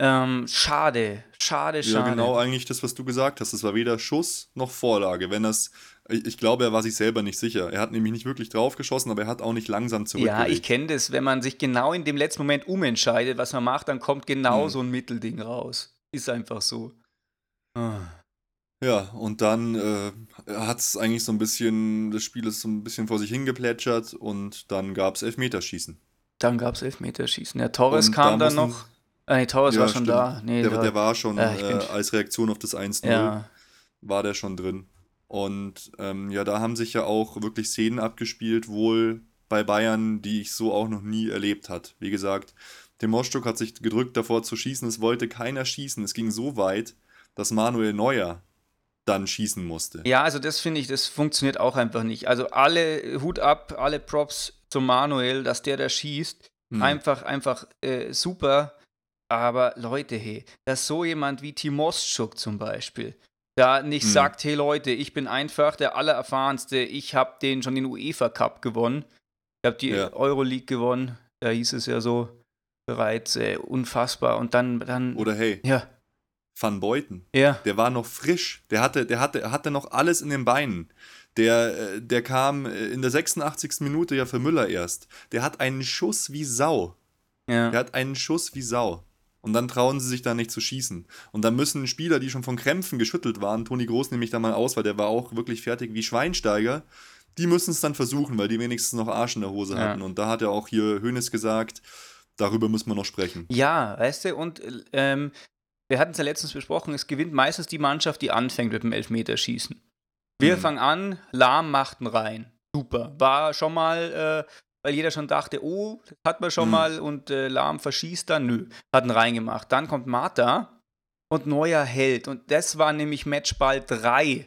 Ähm, schade, schade, schade. Ja, genau eigentlich das, was du gesagt hast. Es war weder Schuss noch Vorlage. Wenn das, ich, glaube, er war sich selber nicht sicher. Er hat nämlich nicht wirklich drauf geschossen, aber er hat auch nicht langsam zurückgelegt. Ja, ich kenne das. Wenn man sich genau in dem letzten Moment umentscheidet, was man macht, dann kommt genau hm. so ein Mittelding raus. Ist einfach so. Ah. Ja, und dann äh, hat es eigentlich so ein bisschen, das Spiel ist so ein bisschen vor sich hingeplätschert und dann gab es Elfmeterschießen. Dann gab es Elfmeterschießen. Der Torres und kam da dann noch Ah, nee, Torres ja, war schon stimmt. da. Nee, der, der, war schon äh, äh, als Reaktion auf das 1-0 ja. war der schon drin. Und ähm, ja, da haben sich ja auch wirklich Szenen abgespielt, wohl bei Bayern, die ich so auch noch nie erlebt hat. Wie gesagt, der Moschtuk hat sich gedrückt davor zu schießen, es wollte keiner schießen. Es ging so weit, dass Manuel Neuer dann schießen musste. Ja, also das finde ich, das funktioniert auch einfach nicht. Also alle Hut ab, alle Props zu Manuel, dass der da schießt. Hm. Einfach, einfach äh, super. Aber Leute, hey, dass so jemand wie Timoschuk zum Beispiel da nicht hm. sagt, hey Leute, ich bin einfach der Allererfahrenste, ich habe den schon den UEFA Cup gewonnen, ich habe die ja. Euroleague gewonnen, da hieß es ja so bereits, äh, unfassbar. Und dann, dann. Oder hey. Ja. Van Beuten. Ja. Der war noch frisch. Der hatte, der hatte, hatte noch alles in den Beinen. Der, äh, der kam äh, in der 86. Minute ja für Müller erst. Der hat einen Schuss wie Sau. Ja. Der hat einen Schuss wie Sau. Und dann trauen sie sich da nicht zu schießen. Und dann müssen Spieler, die schon von Krämpfen geschüttelt waren, Toni Groß nehme ich da mal aus, weil der war auch wirklich fertig wie Schweinsteiger, die müssen es dann versuchen, weil die wenigstens noch Arsch in der Hose ja. hatten. Und da hat ja auch hier Hönes gesagt, darüber müssen wir noch sprechen. Ja, weißt du, und ähm, wir hatten es ja letztens besprochen, es gewinnt meistens die Mannschaft, die anfängt mit dem Elfmeterschießen. Wir mhm. fangen an, Lahm machten rein. Super. War schon mal äh, weil jeder schon dachte, oh, das hat man schon mhm. mal und äh, Lahm verschießt dann. Nö, hat ihn reingemacht. Dann kommt Martha und Neuer hält. Und das war nämlich Matchball 3.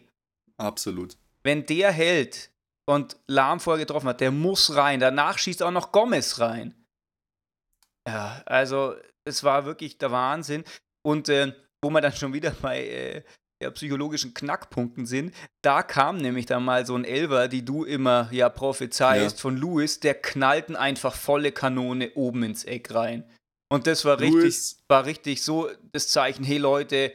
Absolut. Wenn der hält und Lahm vorher getroffen hat, der muss rein. Danach schießt auch noch Gomez rein. Ja, also es war wirklich der Wahnsinn. Und äh, wo man dann schon wieder bei äh, ja, psychologischen Knackpunkten sind. Da kam nämlich dann mal so ein Elver, die du immer ja prophezeist, ja. von Lewis, der knallten einfach volle Kanone oben ins Eck rein. Und das war richtig, war richtig so das Zeichen, hey Leute,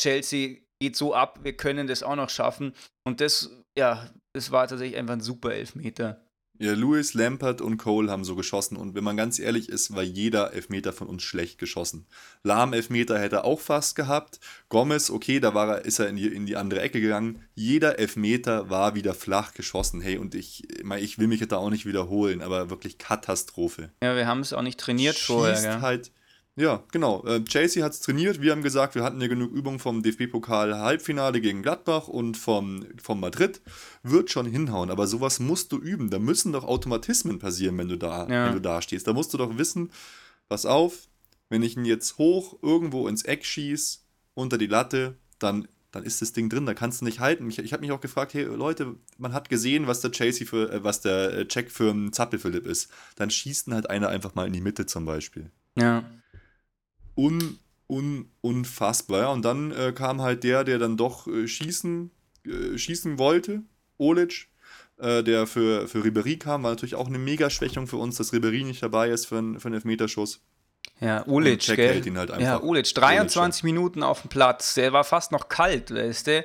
Chelsea geht so ab, wir können das auch noch schaffen. Und das, ja, das war tatsächlich einfach ein super Elfmeter. Ja, Lewis, Lampert und Cole haben so geschossen und wenn man ganz ehrlich ist, war jeder Elfmeter von uns schlecht geschossen. Lahm Elfmeter hätte er auch fast gehabt. Gomez, okay, da war er, ist er in die, in die andere Ecke gegangen. Jeder Elfmeter war wieder flach geschossen. Hey, und ich, ich will mich da auch nicht wiederholen, aber wirklich Katastrophe. Ja, wir haben es auch nicht trainiert Schießt vorher. Gell? halt ja, genau. Äh, Chelsea hat es trainiert. Wir haben gesagt, wir hatten ja genug Übung vom DFB-Pokal-Halbfinale gegen Gladbach und vom, vom Madrid. Wird schon hinhauen, aber sowas musst du üben. Da müssen doch Automatismen passieren, wenn du da, ja. wenn du da stehst. Da musst du doch wissen, pass auf, wenn ich ihn jetzt hoch irgendwo ins Eck schieße, unter die Latte, dann, dann ist das Ding drin, da kannst du nicht halten. Ich, ich habe mich auch gefragt, hey Leute, man hat gesehen, was der Chelsea für, äh, was der äh, Check für einen Zappelphilipp ist. Dann schießt halt einer einfach mal in die Mitte zum Beispiel. Ja un, un, unfassbar. Und dann äh, kam halt der, der dann doch äh, schießen, äh, schießen wollte, Olic, äh, der für, für Ribery kam, war natürlich auch eine Mega-Schwächung für uns, dass Ribery nicht dabei ist für, einen, für einen Elfmeterschuss. Ja, Ulic, gell? Ihn halt ja, Ulic, 23 Ulic, Minuten auf dem Platz, der war fast noch kalt, weißt du?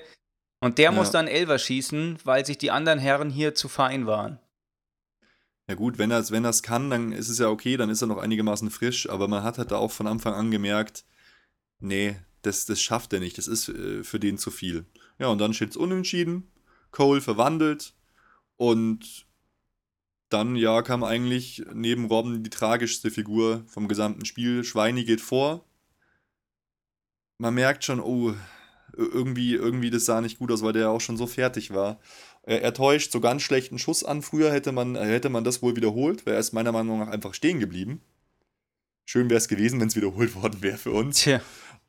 Und der ja. muss dann Elver schießen, weil sich die anderen Herren hier zu fein waren. Ja gut, wenn er es wenn kann, dann ist es ja okay, dann ist er noch einigermaßen frisch, aber man hat halt da auch von Anfang an gemerkt, nee, das, das schafft er nicht, das ist äh, für den zu viel. Ja, und dann steht es unentschieden, Cole verwandelt und dann, ja, kam eigentlich neben Robben die tragischste Figur vom gesamten Spiel. Schweini geht vor. Man merkt schon, oh, irgendwie, irgendwie das sah nicht gut aus, weil der ja auch schon so fertig war. Er, täuscht so ganz schlechten Schuss an. Früher hätte man, hätte man das wohl wiederholt, wäre er ist meiner Meinung nach einfach stehen geblieben. Schön wäre es gewesen, wenn es wiederholt worden wäre für uns. Tja.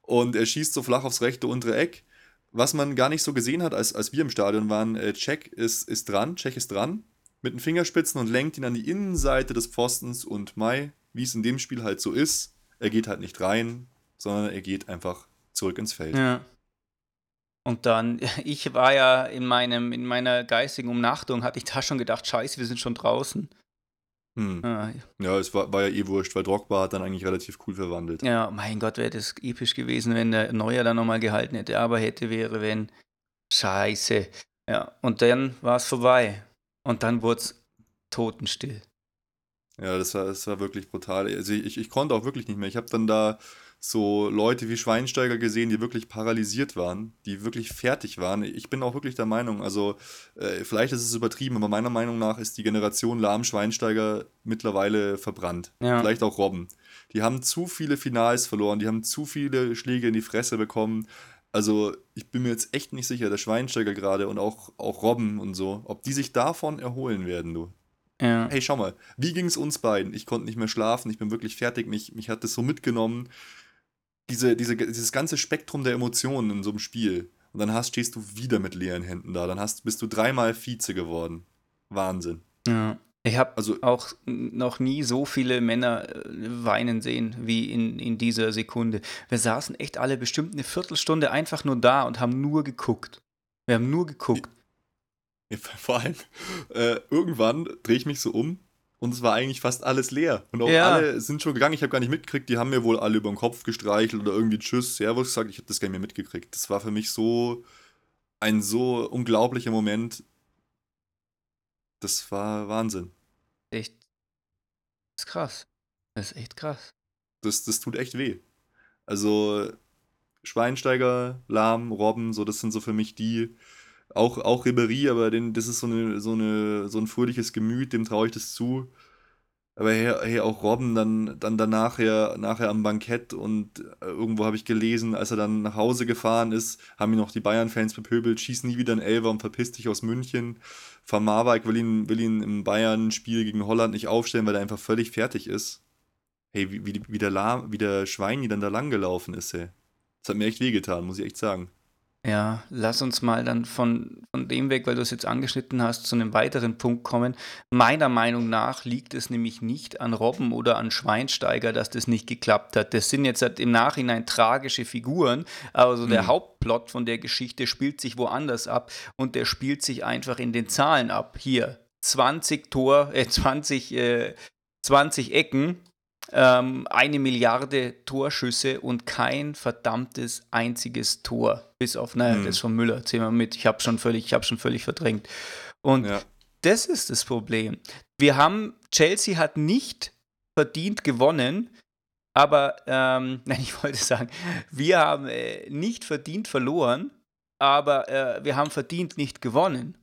Und er schießt so flach aufs rechte untere Eck. Was man gar nicht so gesehen hat, als, als wir im Stadion waren, äh, Check ist, ist dran, Check ist dran, mit den Fingerspitzen und lenkt ihn an die Innenseite des Pfostens und Mai, wie es in dem Spiel halt so ist, er geht halt nicht rein, sondern er geht einfach zurück ins Feld. Ja. Und dann, ich war ja in, meinem, in meiner geistigen Umnachtung, hatte ich da schon gedacht, scheiße, wir sind schon draußen. Hm. Ah, ja. es war, war, ja eh wurscht, weil Drogba hat dann eigentlich relativ cool verwandelt. Ja, mein Gott, wäre das episch gewesen, wenn der Neuer dann nochmal gehalten hätte. Aber hätte, wäre, wenn. Scheiße. Ja, und dann war es vorbei. Und dann wurde es totenstill. Ja, das war, das war wirklich brutal. Also ich, ich konnte auch wirklich nicht mehr. Ich habe dann da so Leute wie Schweinsteiger gesehen, die wirklich paralysiert waren, die wirklich fertig waren. Ich bin auch wirklich der Meinung, also äh, vielleicht ist es übertrieben, aber meiner Meinung nach ist die Generation Lahm-Schweinsteiger mittlerweile verbrannt. Ja. Vielleicht auch Robben. Die haben zu viele Finals verloren, die haben zu viele Schläge in die Fresse bekommen. Also ich bin mir jetzt echt nicht sicher, der Schweinsteiger gerade und auch, auch Robben und so, ob die sich davon erholen werden, du. Ja. Hey, schau mal, wie ging es uns beiden? Ich konnte nicht mehr schlafen, ich bin wirklich fertig, mich, mich hat das so mitgenommen diese, diese, dieses ganze Spektrum der Emotionen in so einem Spiel. Und dann hast, stehst du wieder mit leeren Händen da. Dann hast, bist du dreimal Vize geworden. Wahnsinn. Ja. Ich habe also, auch noch nie so viele Männer äh, weinen sehen wie in, in dieser Sekunde. Wir saßen echt alle bestimmt eine Viertelstunde einfach nur da und haben nur geguckt. Wir haben nur geguckt. Vor allem, äh, irgendwann drehe ich mich so um und es war eigentlich fast alles leer. Und auch ja. alle sind schon gegangen. Ich habe gar nicht mitgekriegt. Die haben mir wohl alle über den Kopf gestreichelt oder irgendwie Tschüss, Servus gesagt. Ich habe das gar nicht mehr mitgekriegt. Das war für mich so ein so unglaublicher Moment. Das war Wahnsinn. Echt. Das ist krass. Das ist echt krass. Das, das tut echt weh. Also Schweinsteiger, Lahm, Robben, so das sind so für mich die, auch, auch Ribery, aber den, das ist so, eine, so, eine, so ein fröhliches Gemüt, dem traue ich das zu. Aber hey, hey, auch Robben dann, dann danach ja, nachher am Bankett und äh, irgendwo habe ich gelesen, als er dann nach Hause gefahren ist, haben ihn noch die Bayern-Fans bepöbelt, schieß nie wieder ein Elfer und verpiss dich aus München. Van Marwijk will ihn, will ihn im Bayern-Spiel gegen Holland nicht aufstellen, weil er einfach völlig fertig ist. Hey, wie, wie, wie, der, La, wie der Schweini dann da lang gelaufen ist, ey. Das hat mir echt wehgetan, muss ich echt sagen. Ja, lass uns mal dann von, von dem weg, weil du es jetzt angeschnitten hast, zu einem weiteren Punkt kommen. Meiner Meinung nach liegt es nämlich nicht an Robben oder an Schweinsteiger, dass das nicht geklappt hat. Das sind jetzt halt im Nachhinein tragische Figuren, aber so der mhm. Hauptplot von der Geschichte spielt sich woanders ab und der spielt sich einfach in den Zahlen ab. Hier 20 Tor, äh, 20, äh, 20 Ecken, ähm, eine Milliarde Torschüsse und kein verdammtes einziges Tor. Bis auf, naja, hm. das von Müller, zählen wir mit. Ich habe schon völlig, schon völlig verdrängt. Und ja. das ist das Problem. Wir haben, Chelsea hat nicht verdient gewonnen, aber, ähm, nein, ich wollte sagen, wir haben äh, nicht verdient verloren, aber äh, wir haben verdient nicht gewonnen,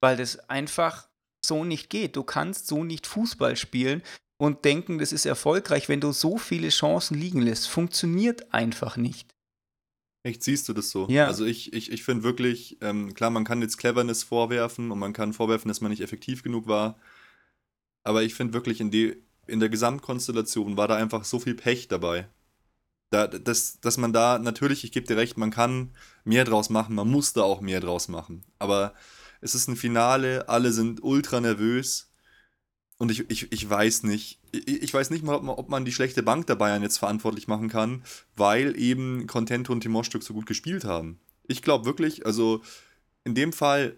weil das einfach so nicht geht. Du kannst so nicht Fußball spielen und denken, das ist erfolgreich, wenn du so viele Chancen liegen lässt. Funktioniert einfach nicht. Echt, siehst du das so? Ja. Also ich, ich, ich finde wirklich, ähm, klar, man kann jetzt Cleverness vorwerfen und man kann vorwerfen, dass man nicht effektiv genug war. Aber ich finde wirklich, in, die, in der Gesamtkonstellation war da einfach so viel Pech dabei. Da, dass, dass man da, natürlich, ich gebe dir recht, man kann mehr draus machen, man muss da auch mehr draus machen. Aber es ist ein Finale, alle sind ultra nervös. Und ich, ich, ich weiß nicht, ich, ich weiß nicht mal, ob man, ob man die schlechte Bank der Bayern jetzt verantwortlich machen kann, weil eben Contento und Timostuk so gut gespielt haben. Ich glaube wirklich, also in dem Fall,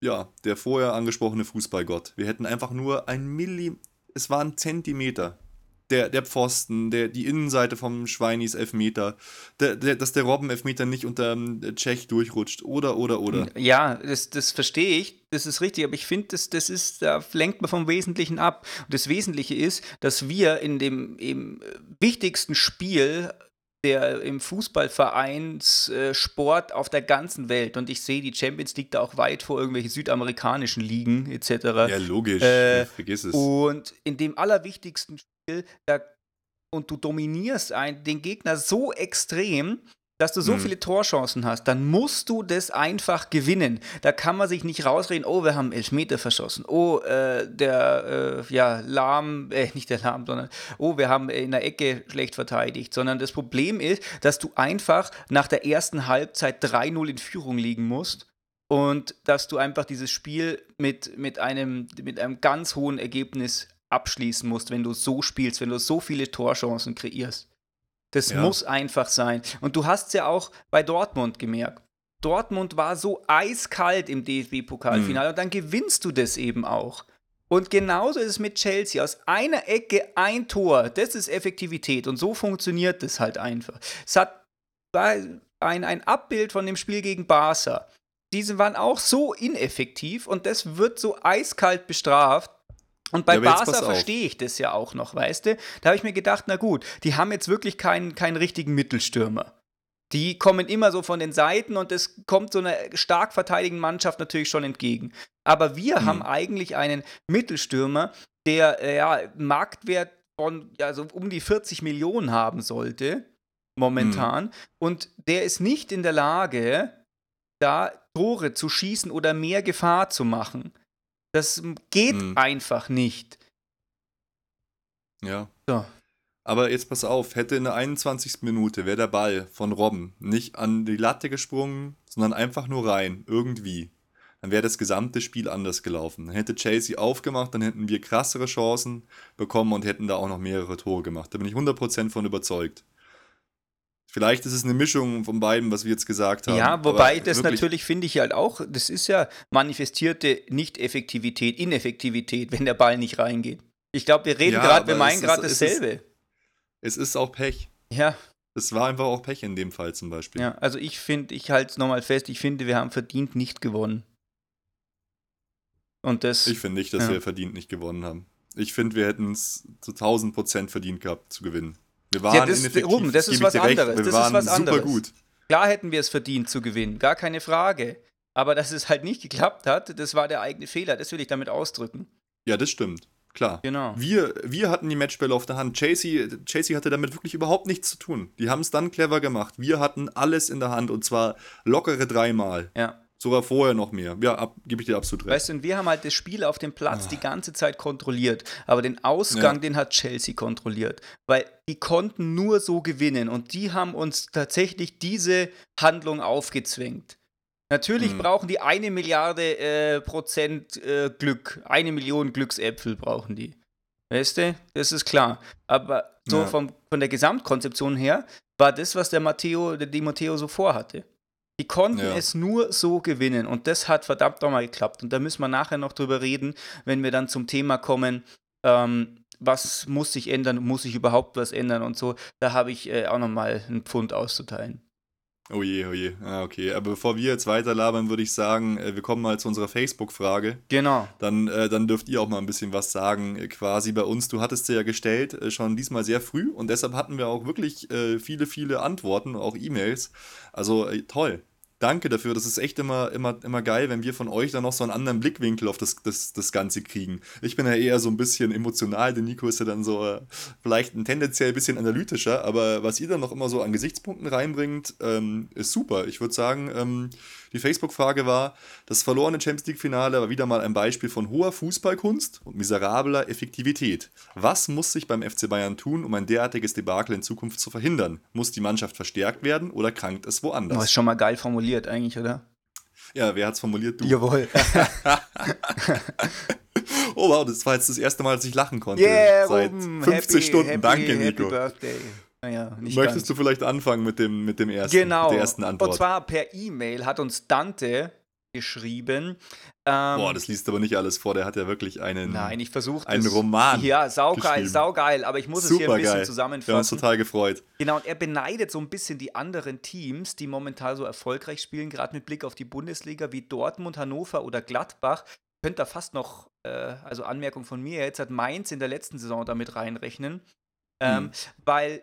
ja, der vorher angesprochene Fußballgott. Wir hätten einfach nur ein Milli, es war ein Zentimeter der, der Pfosten, der, die Innenseite vom Schweinis Elfmeter, der, der, dass der Robben Elfmeter nicht unter dem Tschech durchrutscht, oder, oder, oder. Ja, das, das verstehe ich, das ist richtig, aber ich finde, das, das ist, da lenkt man vom Wesentlichen ab. Und das Wesentliche ist, dass wir in dem wichtigsten Spiel der im Fußballvereinssport äh, auf der ganzen Welt. Und ich sehe die Champions League da auch weit vor irgendwelche südamerikanischen Ligen etc. Ja, logisch. Äh, ja, vergiss es. Und in dem allerwichtigsten Spiel, da, und du dominierst ein, den Gegner so extrem, dass du so mhm. viele Torchancen hast, dann musst du das einfach gewinnen. Da kann man sich nicht rausreden, oh, wir haben Elfmeter verschossen, oh, äh, der, äh, ja, Lahm, äh, nicht der Lahm, sondern, oh, wir haben in der Ecke schlecht verteidigt, sondern das Problem ist, dass du einfach nach der ersten Halbzeit 3-0 in Führung liegen musst und dass du einfach dieses Spiel mit, mit, einem, mit einem ganz hohen Ergebnis abschließen musst, wenn du so spielst, wenn du so viele Torchancen kreierst. Das ja. muss einfach sein. Und du hast es ja auch bei Dortmund gemerkt. Dortmund war so eiskalt im DFB-Pokalfinale mhm. und dann gewinnst du das eben auch. Und genauso ist es mit Chelsea. Aus einer Ecke ein Tor, das ist Effektivität und so funktioniert das halt einfach. Es hat ein, ein Abbild von dem Spiel gegen Barca. Diese waren auch so ineffektiv und das wird so eiskalt bestraft. Und bei ja, Barca verstehe ich das ja auch noch, weißt du? Da habe ich mir gedacht, na gut, die haben jetzt wirklich keinen, keinen richtigen Mittelstürmer. Die kommen immer so von den Seiten und es kommt so einer stark verteidigenden Mannschaft natürlich schon entgegen. Aber wir mhm. haben eigentlich einen Mittelstürmer, der äh, ja Marktwert von ja, so um die 40 Millionen haben sollte, momentan. Mhm. Und der ist nicht in der Lage, da Tore zu schießen oder mehr Gefahr zu machen. Das geht hm. einfach nicht. Ja. So. Aber jetzt pass auf, hätte in der 21. Minute wäre der Ball von Robben nicht an die Latte gesprungen, sondern einfach nur rein, irgendwie, dann wäre das gesamte Spiel anders gelaufen. Dann hätte Chelsea aufgemacht, dann hätten wir krassere Chancen bekommen und hätten da auch noch mehrere Tore gemacht. Da bin ich 100% von überzeugt. Vielleicht ist es eine Mischung von beiden, was wir jetzt gesagt haben. Ja, wobei das natürlich finde ich halt auch, das ist ja manifestierte Nicht-Effektivität, Ineffektivität, wenn der Ball nicht reingeht. Ich glaube, wir reden ja, gerade, wir meinen gerade dasselbe. Es ist, es ist auch Pech. Ja. Es war einfach auch Pech in dem Fall zum Beispiel. Ja, also ich finde, ich halte es nochmal fest, ich finde, wir haben verdient nicht gewonnen. Und das. Ich finde nicht, dass ja. wir verdient nicht gewonnen haben. Ich finde, wir hätten es zu 1000 Prozent verdient gehabt zu gewinnen. Wir waren ja, das, Ruben, das ist was anderes. Wir das ist was anderes. super gut. Klar hätten wir es verdient zu gewinnen, gar keine Frage. Aber dass es halt nicht geklappt hat, das war der eigene Fehler. Das will ich damit ausdrücken. Ja, das stimmt. Klar. Genau. Wir, wir hatten die Matchbälle auf der Hand. Chasey, Chasey hatte damit wirklich überhaupt nichts zu tun. Die haben es dann clever gemacht. Wir hatten alles in der Hand und zwar lockere dreimal. Ja. Sogar vorher noch mehr. Ja, gebe ich dir absolut recht. Weißt du, und wir haben halt das Spiel auf dem Platz ah. die ganze Zeit kontrolliert. Aber den Ausgang, ja. den hat Chelsea kontrolliert. Weil die konnten nur so gewinnen. Und die haben uns tatsächlich diese Handlung aufgezwängt. Natürlich mhm. brauchen die eine Milliarde äh, Prozent äh, Glück. Eine Million Glücksäpfel brauchen die. Weißt du? Das ist klar. Aber so ja. vom, von der Gesamtkonzeption her war das, was der Matteo, der Di Matteo so vorhatte. Die konnten ja. es nur so gewinnen und das hat verdammt nochmal geklappt. Und da müssen wir nachher noch drüber reden, wenn wir dann zum Thema kommen, ähm, was muss sich ändern, muss sich überhaupt was ändern und so. Da habe ich äh, auch nochmal einen Pfund auszuteilen. Oh je, oh je. Ah, okay. Aber bevor wir jetzt weiter labern, würde ich sagen, äh, wir kommen mal zu unserer Facebook-Frage. Genau. Dann, äh, dann dürft ihr auch mal ein bisschen was sagen, äh, quasi bei uns. Du hattest sie ja gestellt, äh, schon diesmal sehr früh und deshalb hatten wir auch wirklich äh, viele, viele Antworten, auch E-Mails. Also toll danke dafür. Das ist echt immer, immer, immer geil, wenn wir von euch dann noch so einen anderen Blickwinkel auf das, das, das Ganze kriegen. Ich bin ja eher so ein bisschen emotional, der Nico ist ja dann so äh, vielleicht ein tendenziell ein bisschen analytischer, aber was ihr dann noch immer so an Gesichtspunkten reinbringt, ähm, ist super. Ich würde sagen, ähm, die Facebook-Frage war, das verlorene Champions League-Finale war wieder mal ein Beispiel von hoher Fußballkunst und miserabler Effektivität. Was muss sich beim FC Bayern tun, um ein derartiges Debakel in Zukunft zu verhindern? Muss die Mannschaft verstärkt werden oder krankt es woanders? Oh, ist schon mal geil formuliert eigentlich, oder? Ja, wer hat es formuliert? Du. Jawohl. oh wow, das war jetzt das erste Mal, dass ich lachen konnte. Yeah, Seit Ruben, 50 happy, Stunden. Happy, Danke, happy Nico. Birthday. Naja, nicht Möchtest ganz. du vielleicht anfangen mit dem, mit dem ersten, Genau. der ersten Antwort? Und zwar per E-Mail hat uns Dante geschrieben. Ähm, Boah, das liest aber nicht alles vor, der hat ja wirklich einen, Nein, ich versuche einen Roman. Ja, saugeil, saugeil, aber ich muss es hier ein Super bisschen geil. Wir haben uns zusammenfassen. total gefreut. Genau, und er beneidet so ein bisschen die anderen Teams, die momentan so erfolgreich spielen, gerade mit Blick auf die Bundesliga, wie Dortmund, Hannover oder Gladbach. Könnt da fast noch, äh, also Anmerkung von mir, jetzt hat Mainz in der letzten Saison damit reinrechnen, ähm, Mhm. weil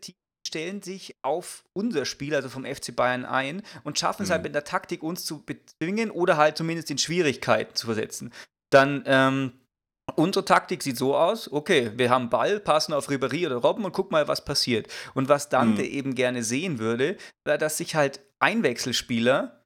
Teams stellen sich auf unser Spiel, also vom FC Bayern ein und schaffen es halt Mhm. mit der Taktik, uns zu bezwingen oder halt zumindest in Schwierigkeiten zu versetzen. Dann, ähm, Unsere Taktik sieht so aus, okay, wir haben Ball, passen auf Ribéry oder Robben und guck mal, was passiert. Und was Dante Mhm. eben gerne sehen würde, wäre, dass sich halt Einwechselspieler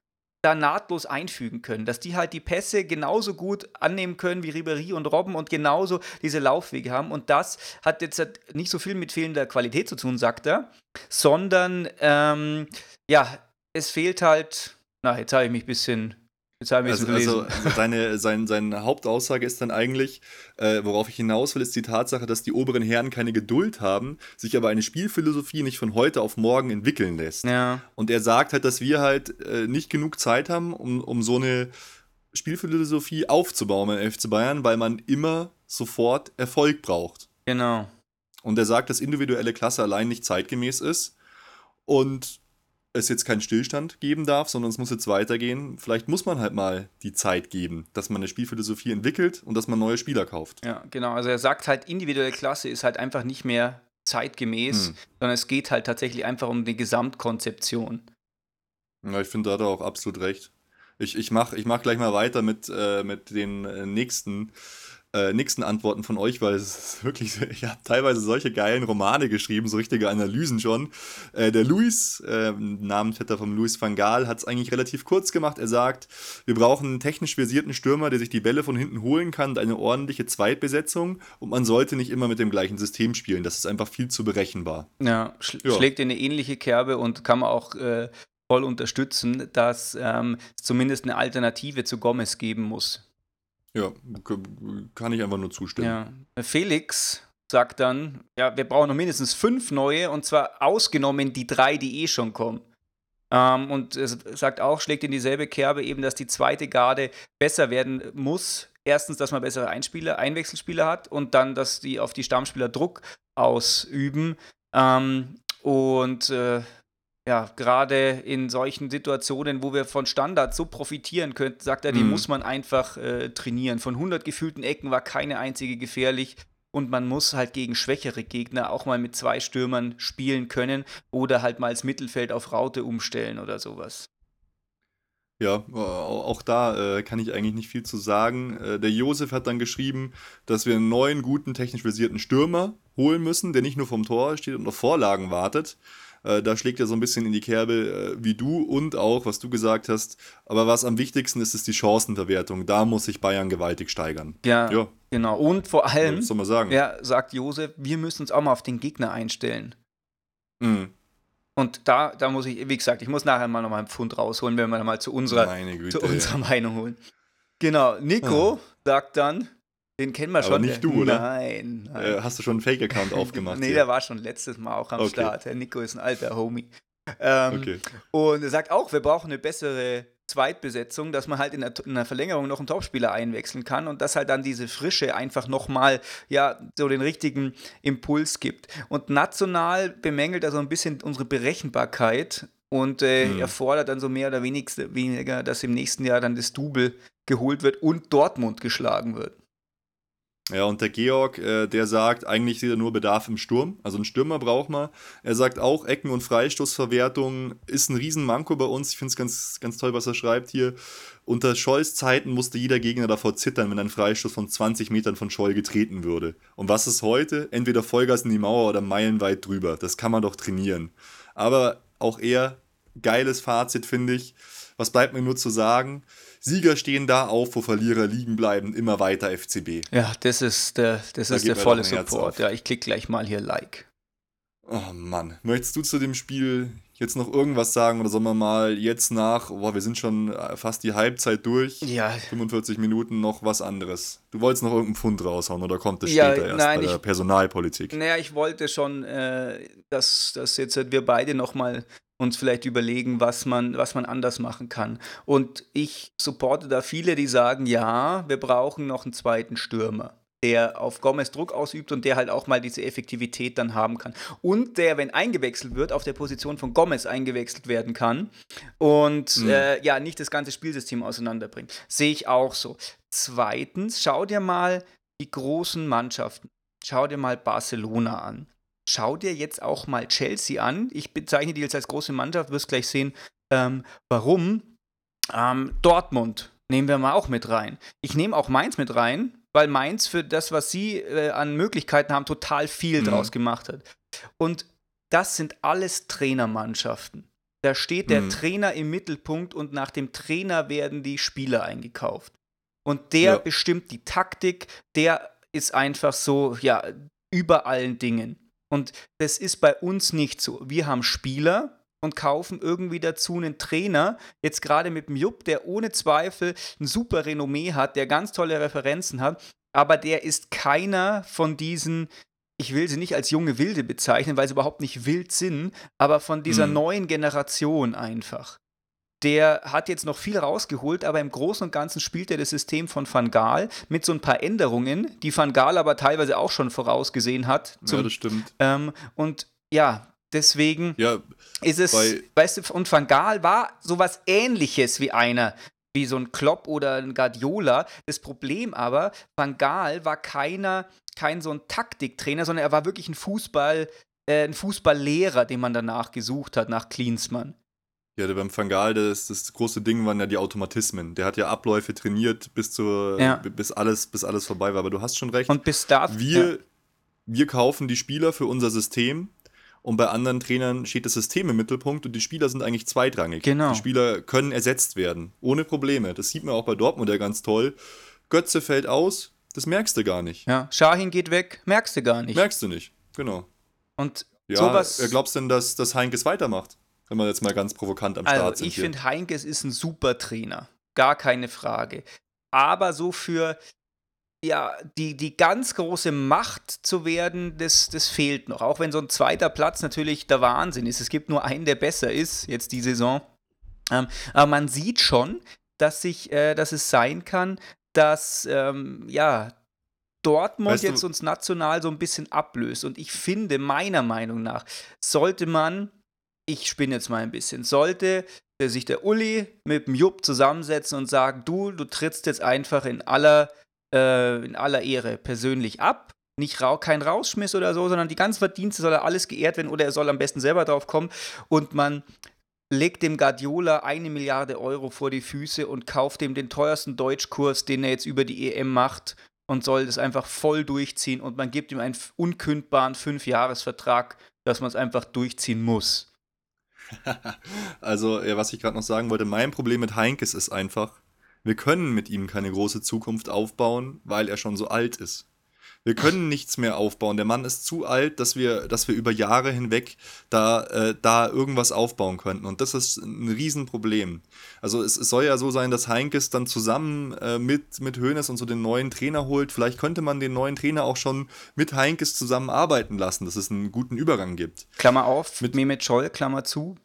da nahtlos einfügen können, dass die halt die Pässe genauso gut annehmen können wie Ribéry und Robben und genauso diese Laufwege haben. Und das hat jetzt halt nicht so viel mit fehlender Qualität zu tun, sagt er, sondern ähm, ja, es fehlt halt, na, jetzt habe ich mich ein bisschen, jetzt mich Also, bisschen also gelesen. seine, sein, seine Hauptaussage ist dann eigentlich, äh, worauf ich hinaus will, ist die Tatsache, dass die oberen Herren keine Geduld haben, sich aber eine Spielphilosophie nicht von heute auf morgen entwickeln lässt. ja. Und er sagt halt, dass wir halt äh, nicht genug Zeit haben, um, um so eine Spielphilosophie aufzubauen beim FC Bayern, weil man immer sofort Erfolg braucht. Genau. Und er sagt, dass individuelle Klasse allein nicht zeitgemäß ist und es jetzt keinen Stillstand geben darf, sondern es muss jetzt weitergehen. Vielleicht muss man halt mal die Zeit geben, dass man eine Spielphilosophie entwickelt und dass man neue Spieler kauft. Ja, genau. Also er sagt halt, individuelle Klasse ist halt einfach nicht mehr zeitgemäß, Hm. sondern es geht halt tatsächlich einfach um die Gesamtkonzeption. Ja, ich finde, da hat er auch absolut recht. Ich, ich mache ich mach gleich mal weiter mit, äh, mit den äh, nächsten, äh, nächsten Antworten von euch, weil es ist wirklich, ich habe teilweise solche geilen Romane geschrieben, so richtige Analysen schon. Äh, der Luis, äh, Namensvetter vom Luis van Gaal, hat es eigentlich relativ kurz gemacht. Er sagt, wir brauchen einen technisch versierten Stürmer, der sich die Bälle von hinten holen kann und eine ordentliche Zweitbesetzung und man sollte nicht immer mit dem gleichen System spielen. Das ist einfach viel zu berechenbar. Ja, sch Ja. schlägt in eine ähnliche Kerbe und kann man auch äh, voll unterstützen, dass ähm, es zumindest eine Alternative zu Gomez geben muss. Ja, kann ich einfach nur zustimmen. Ja. Felix sagt dann, ja, wir brauchen noch mindestens fünf neue und zwar ausgenommen die drei, die eh schon kommen. Ähm, und es sagt auch, schlägt in dieselbe Kerbe eben, dass die zweite Garde besser werden muss. Erstens, dass man bessere Einspieler, Einwechselspieler hat und dann, dass die auf die Stammspieler Druck ausüben. Ähm, und äh, ja, gerade in solchen Situationen, wo wir von Standards so profitieren könnten, sagt er, die Mhm. muss man einfach äh, trainieren. Von 100 gefühlten Ecken war keine einzige gefährlich. Und man muss halt gegen schwächere Gegner auch mal mit zwei Stürmern spielen können oder halt mal das Mittelfeld auf Raute umstellen oder sowas. Ja, äh, auch da äh, kann ich eigentlich nicht viel zu sagen. Äh, der Josef hat dann geschrieben, dass wir einen neuen, guten, technisch versierten Stürmer holen müssen, der nicht nur vom Tor steht und auf Vorlagen wartet. Äh, da schlägt er so ein bisschen in die Kerbe äh, wie du und auch, was du gesagt hast. Aber was am wichtigsten ist, ist die Chancenverwertung. Da muss sich Bayern gewaltig steigern. Ja, Ja, genau. Und vor allem, soll man sagen? ja, sagt Josef, wir müssen uns auch mal auf den Gegner einstellen. Mhm. Und da, da muss ich, wie gesagt, ich muss nachher mal nochmal einen Pfund rausholen, wenn wir mal zu unserer, Güte. zu unserer Meinung holen. Genau, Nico sagt dann, den kennen wir Aber schon. nicht der- du, oder? Nein. nein. Äh, hast du schon einen Fake-Account aufgemacht? nee, hier? der war schon letztes Mal auch am Okay. Start. Der Nico ist ein alter Homie. Ähm, Okay. Und er sagt auch, wir brauchen eine bessere Zweitbesetzung, dass man halt in der, in der, Verlängerung noch einen Topspieler einwechseln kann und das halt dann diese Frische einfach nochmal, ja, so den richtigen Impuls gibt. Und national bemängelt er so ein bisschen unsere Berechenbarkeit und äh, mhm. er fordert dann so mehr oder weniger, dass im nächsten Jahr dann das Double geholt wird und Dortmund geschlagen wird. Ja, und der Georg, äh, der sagt, eigentlich sieht er nur Bedarf im Sturm. Also einen Stürmer braucht man. Er sagt auch, Ecken- und Freistoßverwertung ist ein Riesenmanko bei uns. Ich finde es ganz, ganz toll, was er schreibt hier. Unter Scholls Zeiten musste jeder Gegner davor zittern, wenn ein Freistoß von 20 Metern von Scholl getreten würde. Und was ist heute? Entweder Vollgas in die Mauer oder meilenweit drüber. Das kann man doch trainieren. Aber auch er, geiles Fazit, finde ich. Was bleibt mir nur zu sagen? Sieger stehen da auf, wo Verlierer liegen bleiben, immer weiter FCB. Ja, das ist der, das da ist der volle Support. Ja, ich klicke gleich mal hier Like. Oh Mann, möchtest du zu dem Spiel jetzt noch irgendwas sagen oder sollen wir mal jetzt nach, boah, wir sind schon äh, fast die Halbzeit durch, ja. 45 Minuten noch was anderes? Du wolltest noch irgendeinen Pfund raushauen oder kommt das ja, später erst nein, bei der ich, Personalpolitik? Naja, ich wollte schon, äh, dass, dass jetzt wir beide nochmal uns vielleicht überlegen, was man, was man anders machen kann. Und ich supporte da viele, die sagen, ja, wir brauchen noch einen zweiten Stürmer der auf Gomez Druck ausübt und der halt auch mal diese Effektivität dann haben kann. Und der, wenn eingewechselt wird, auf der Position von Gomez eingewechselt werden kann und mhm. äh, ja, nicht das ganze Spielsystem auseinanderbringt. Sehe ich auch so. Zweitens, schau dir mal die großen Mannschaften. Schau dir mal Barcelona an schau dir jetzt auch mal Chelsea an. Ich bezeichne die jetzt als große Mannschaft, wirst gleich sehen, ähm, warum. Ähm, Dortmund nehmen wir mal auch mit rein. Ich nehme auch Mainz mit rein, weil Mainz für das, was sie äh, an Möglichkeiten haben, total viel mhm. draus gemacht hat. Und das sind alles Trainermannschaften. Da steht der mhm. Trainer im Mittelpunkt und nach dem Trainer werden die Spieler eingekauft. Und der ja. bestimmt die Taktik, der ist einfach so, ja, über allen Dingen. Und das ist bei uns nicht so. Wir haben Spieler und kaufen irgendwie dazu einen Trainer, jetzt gerade mit dem Jupp, der ohne Zweifel ein super Renommee hat, der ganz tolle Referenzen hat, aber der ist keiner von diesen ich will sie nicht als junge Wilde bezeichnen, weil sie überhaupt nicht wild sind, aber von dieser mhm. neuen Generation einfach der hat jetzt noch viel rausgeholt, aber im Großen und Ganzen spielt er das System von Van Gaal mit so ein paar Änderungen, die Van Gaal aber teilweise auch schon vorausgesehen hat. Zum, ja, das stimmt. Ähm, und ja, deswegen ja, ist es, weißt du, und Van Gaal war sowas ähnliches wie einer, wie so ein Klopp oder ein Guardiola. Das Problem aber, Van Gaal war keiner, kein so ein Taktiktrainer, sondern er war wirklich ein Fußball, äh, ein Fußballlehrer, den man danach gesucht hat, nach Klinsmann. Ja, beim Fangal, das, das große Ding waren ja die Automatismen. Der hat ja Abläufe trainiert, bis, zur, ja. bis, alles, bis alles vorbei war. Aber du hast schon recht. Und bis da. Wir, ja. wir kaufen die Spieler für unser System und bei anderen Trainern steht das System im Mittelpunkt und die Spieler sind eigentlich zweitrangig. Genau. Die Spieler können ersetzt werden, ohne Probleme. Das sieht man auch bei Dortmund ja ganz toll. Götze fällt aus, das merkst du gar nicht. Ja, Shahin geht weg, merkst du gar nicht. Merkst du nicht, genau. Und ja, sowas. Glaubst du denn, dass, dass Heinkes weitermacht? Wenn man jetzt mal ganz provokant am Start also, sind. Ich finde, Heinkes ist ein super Trainer. Gar keine Frage. Aber so für ja, die, die ganz große Macht zu werden, das, das fehlt noch. Auch wenn so ein zweiter Platz natürlich der Wahnsinn ist. Es gibt nur einen, der besser ist, jetzt die Saison. Ähm, aber man sieht schon, dass, sich, äh, dass es sein kann, dass ähm, ja, Dortmund weißt jetzt uns national so ein bisschen ablöst. Und ich finde, meiner Meinung nach, sollte man ich spinne jetzt mal ein bisschen, sollte sich der Uli mit dem Jupp zusammensetzen und sagen, du, du trittst jetzt einfach in aller, äh, in aller Ehre persönlich ab. Nicht rau kein Rausschmiss oder so, sondern die ganzen Verdienste soll er alles geehrt werden oder er soll am besten selber drauf kommen und man legt dem Guardiola eine Milliarde Euro vor die Füße und kauft ihm den teuersten Deutschkurs, den er jetzt über die EM macht und soll das einfach voll durchziehen und man gibt ihm einen unkündbaren Fünfjahresvertrag, dass man es einfach durchziehen muss. also, ja, was ich gerade noch sagen wollte, mein Problem mit Heinkes ist einfach, wir können mit ihm keine große Zukunft aufbauen, weil er schon so alt ist. Wir können nichts mehr aufbauen. Der Mann ist zu alt, dass wir, dass wir über Jahre hinweg da, äh, da irgendwas aufbauen könnten. Und das ist ein Riesenproblem. Also es, es soll ja so sein, dass Heinkes dann zusammen äh, mit, mit Hoeneß und so den neuen Trainer holt. Vielleicht könnte man den neuen Trainer auch schon mit Heinkes zusammenarbeiten lassen, dass es einen guten Übergang gibt. Klammer auf, mit Mehmet Scholl, Klammer zu.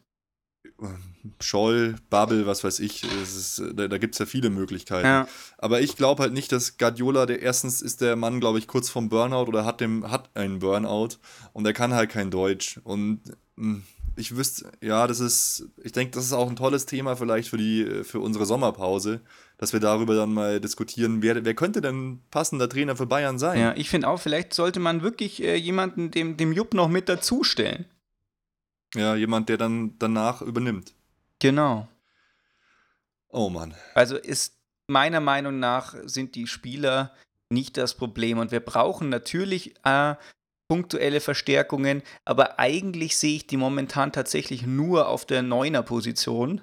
Scholl, Bubble, was weiß ich, ist, da, da gibt es ja viele Möglichkeiten. Ja. Aber ich glaube halt nicht, dass Guardiola, der erstens ist der Mann, glaube ich, kurz vorm Burnout oder hat, dem, hat einen Burnout und er kann halt kein Deutsch. Und hm, ich wüsste, ja, das ist, ich denke, das ist auch ein tolles Thema vielleicht für die, für unsere Sommerpause, dass wir darüber dann mal diskutieren, wer, wer könnte denn passender Trainer für Bayern sein? Ja, ich finde auch, vielleicht sollte man wirklich äh, jemanden dem, dem Jupp noch mit dazustellen. Ja, jemand, der dann danach übernimmt. Genau. Oh Mann. Also ist meiner Meinung nach sind die Spieler nicht das Problem und wir brauchen natürlich äh, punktuelle Verstärkungen, aber eigentlich sehe ich die momentan tatsächlich nur auf der Neuner-Position,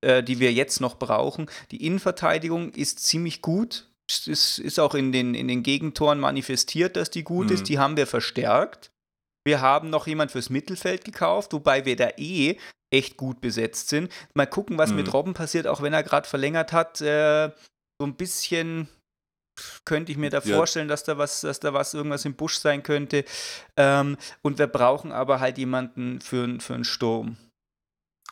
äh, die wir jetzt noch brauchen. Die Innenverteidigung ist ziemlich gut. Es ist, ist auch in den, in den Gegentoren manifestiert, dass die gut mhm. ist. Die haben wir verstärkt. Wir haben noch jemand fürs Mittelfeld gekauft, wobei wir da eh echt gut besetzt sind. Mal gucken, was mhm. mit Robben passiert, auch wenn er gerade verlängert hat. Äh, so ein bisschen könnte ich mir da ja. vorstellen, dass da was, dass da was irgendwas im Busch sein könnte. Ähm, und wir brauchen aber halt jemanden für, für einen Sturm.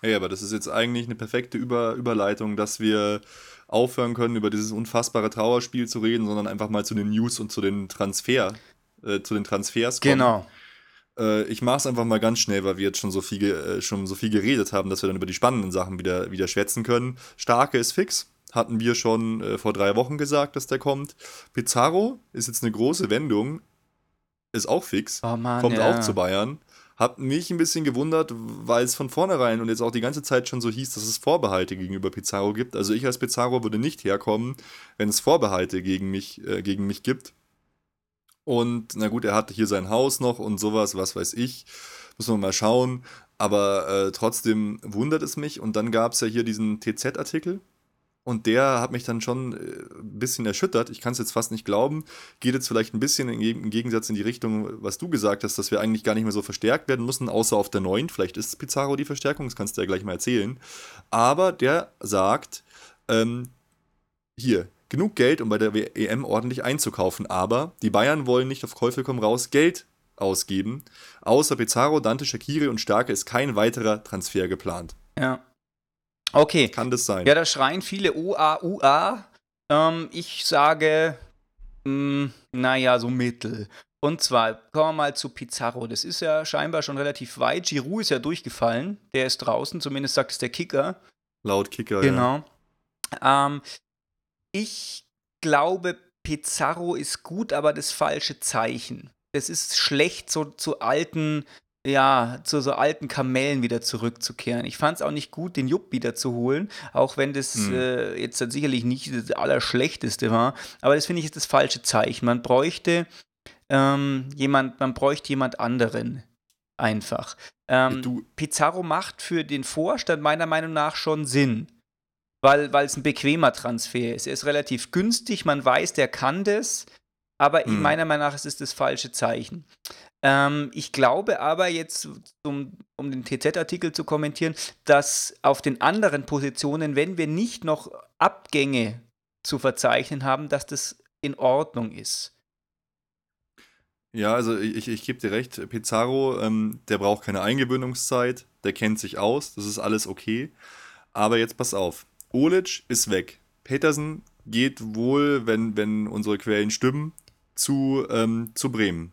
Hey, aber das ist jetzt eigentlich eine perfekte Über Überleitung, dass wir aufhören können, über dieses unfassbare Trauerspiel zu reden, sondern einfach mal zu den News und zu den Transfer, äh, zu den Transfers kommen. Genau. Äh, ich mache es einfach mal ganz schnell, weil wir jetzt schon so viel, äh, schon so viel geredet haben, dass wir dann über die spannenden Sachen wieder, wieder schwätzen können. Starke ist fix. Hatten wir schon äh, vor drei Wochen gesagt, dass der kommt. Pizarro ist jetzt eine große Wendung. Ist auch fix. Oh Mann, kommt ja. auch zu Bayern. Hat mich ein bisschen gewundert, weil es von vornherein und jetzt auch die ganze Zeit schon so hieß, dass es Vorbehalte gegenüber Pizarro gibt. Also ich als Pizarro würde nicht herkommen, wenn es Vorbehalte gegen mich, äh, gegen mich gibt. Und na gut, er hatte hier sein Haus noch und sowas, was weiß ich. Müssen wir mal schauen. Aber äh, trotzdem wundert es mich. Und dann gab es ja hier diesen TZ-Artikel. Und der hat mich dann schon äh, ein bisschen erschüttert. Ich kann es jetzt fast nicht glauben. Geht jetzt vielleicht ein bisschen im Gegensatz in die Richtung, was du gesagt hast, dass wir eigentlich gar nicht mehr so verstärkt werden müssen, außer auf der 9. Vielleicht ist Pizarro die Verstärkung, das kannst du ja gleich mal erzählen. Aber der sagt, ähm, hier, genug Geld, um bei der EM ordentlich einzukaufen. Aber die Bayern wollen nicht auf Käufe kommen raus Geld ausgeben. Außer Pizarro, Dante, Shakiri und Starke ist kein weiterer Transfer geplant. Ja. Okay. Kann das sein? Ja, da schreien viele OA, UA. Ähm, ich sage, hm, naja, so mittel. Und zwar, kommen wir mal zu Pizarro. Das ist ja scheinbar schon relativ weit. Giroud ist ja durchgefallen. Der ist draußen, zumindest sagt es der Kicker. Laut Kicker, genau. ja. Ähm, ich glaube, Pizarro ist gut, aber das falsche Zeichen. Es ist schlecht, so zu alten, ja, zu so alten Kamellen wieder zurückzukehren. Ich fand es auch nicht gut, den Jupp wieder zu holen, auch wenn das hm. äh, jetzt sicherlich nicht das Allerschlechteste war. Aber das finde ich ist das falsche Zeichen. Man bräuchte ähm, jemand, man bräuchte jemand anderen einfach. Ähm, Pizarro macht für den Vorstand meiner Meinung nach schon Sinn weil es ein bequemer Transfer ist. Er ist relativ günstig, man weiß, der kann das, aber hm. meiner Meinung nach ist es das falsche Zeichen. Ähm, ich glaube aber jetzt, um, um den TZ-Artikel zu kommentieren, dass auf den anderen Positionen, wenn wir nicht noch Abgänge zu verzeichnen haben, dass das in Ordnung ist. Ja, also ich, ich gebe dir recht, Pizarro, ähm, der braucht keine Eingewöhnungszeit, der kennt sich aus, das ist alles okay. Aber jetzt pass auf, Olic ist weg. Petersen geht wohl, wenn, wenn unsere Quellen stimmen, zu, ähm, zu Bremen.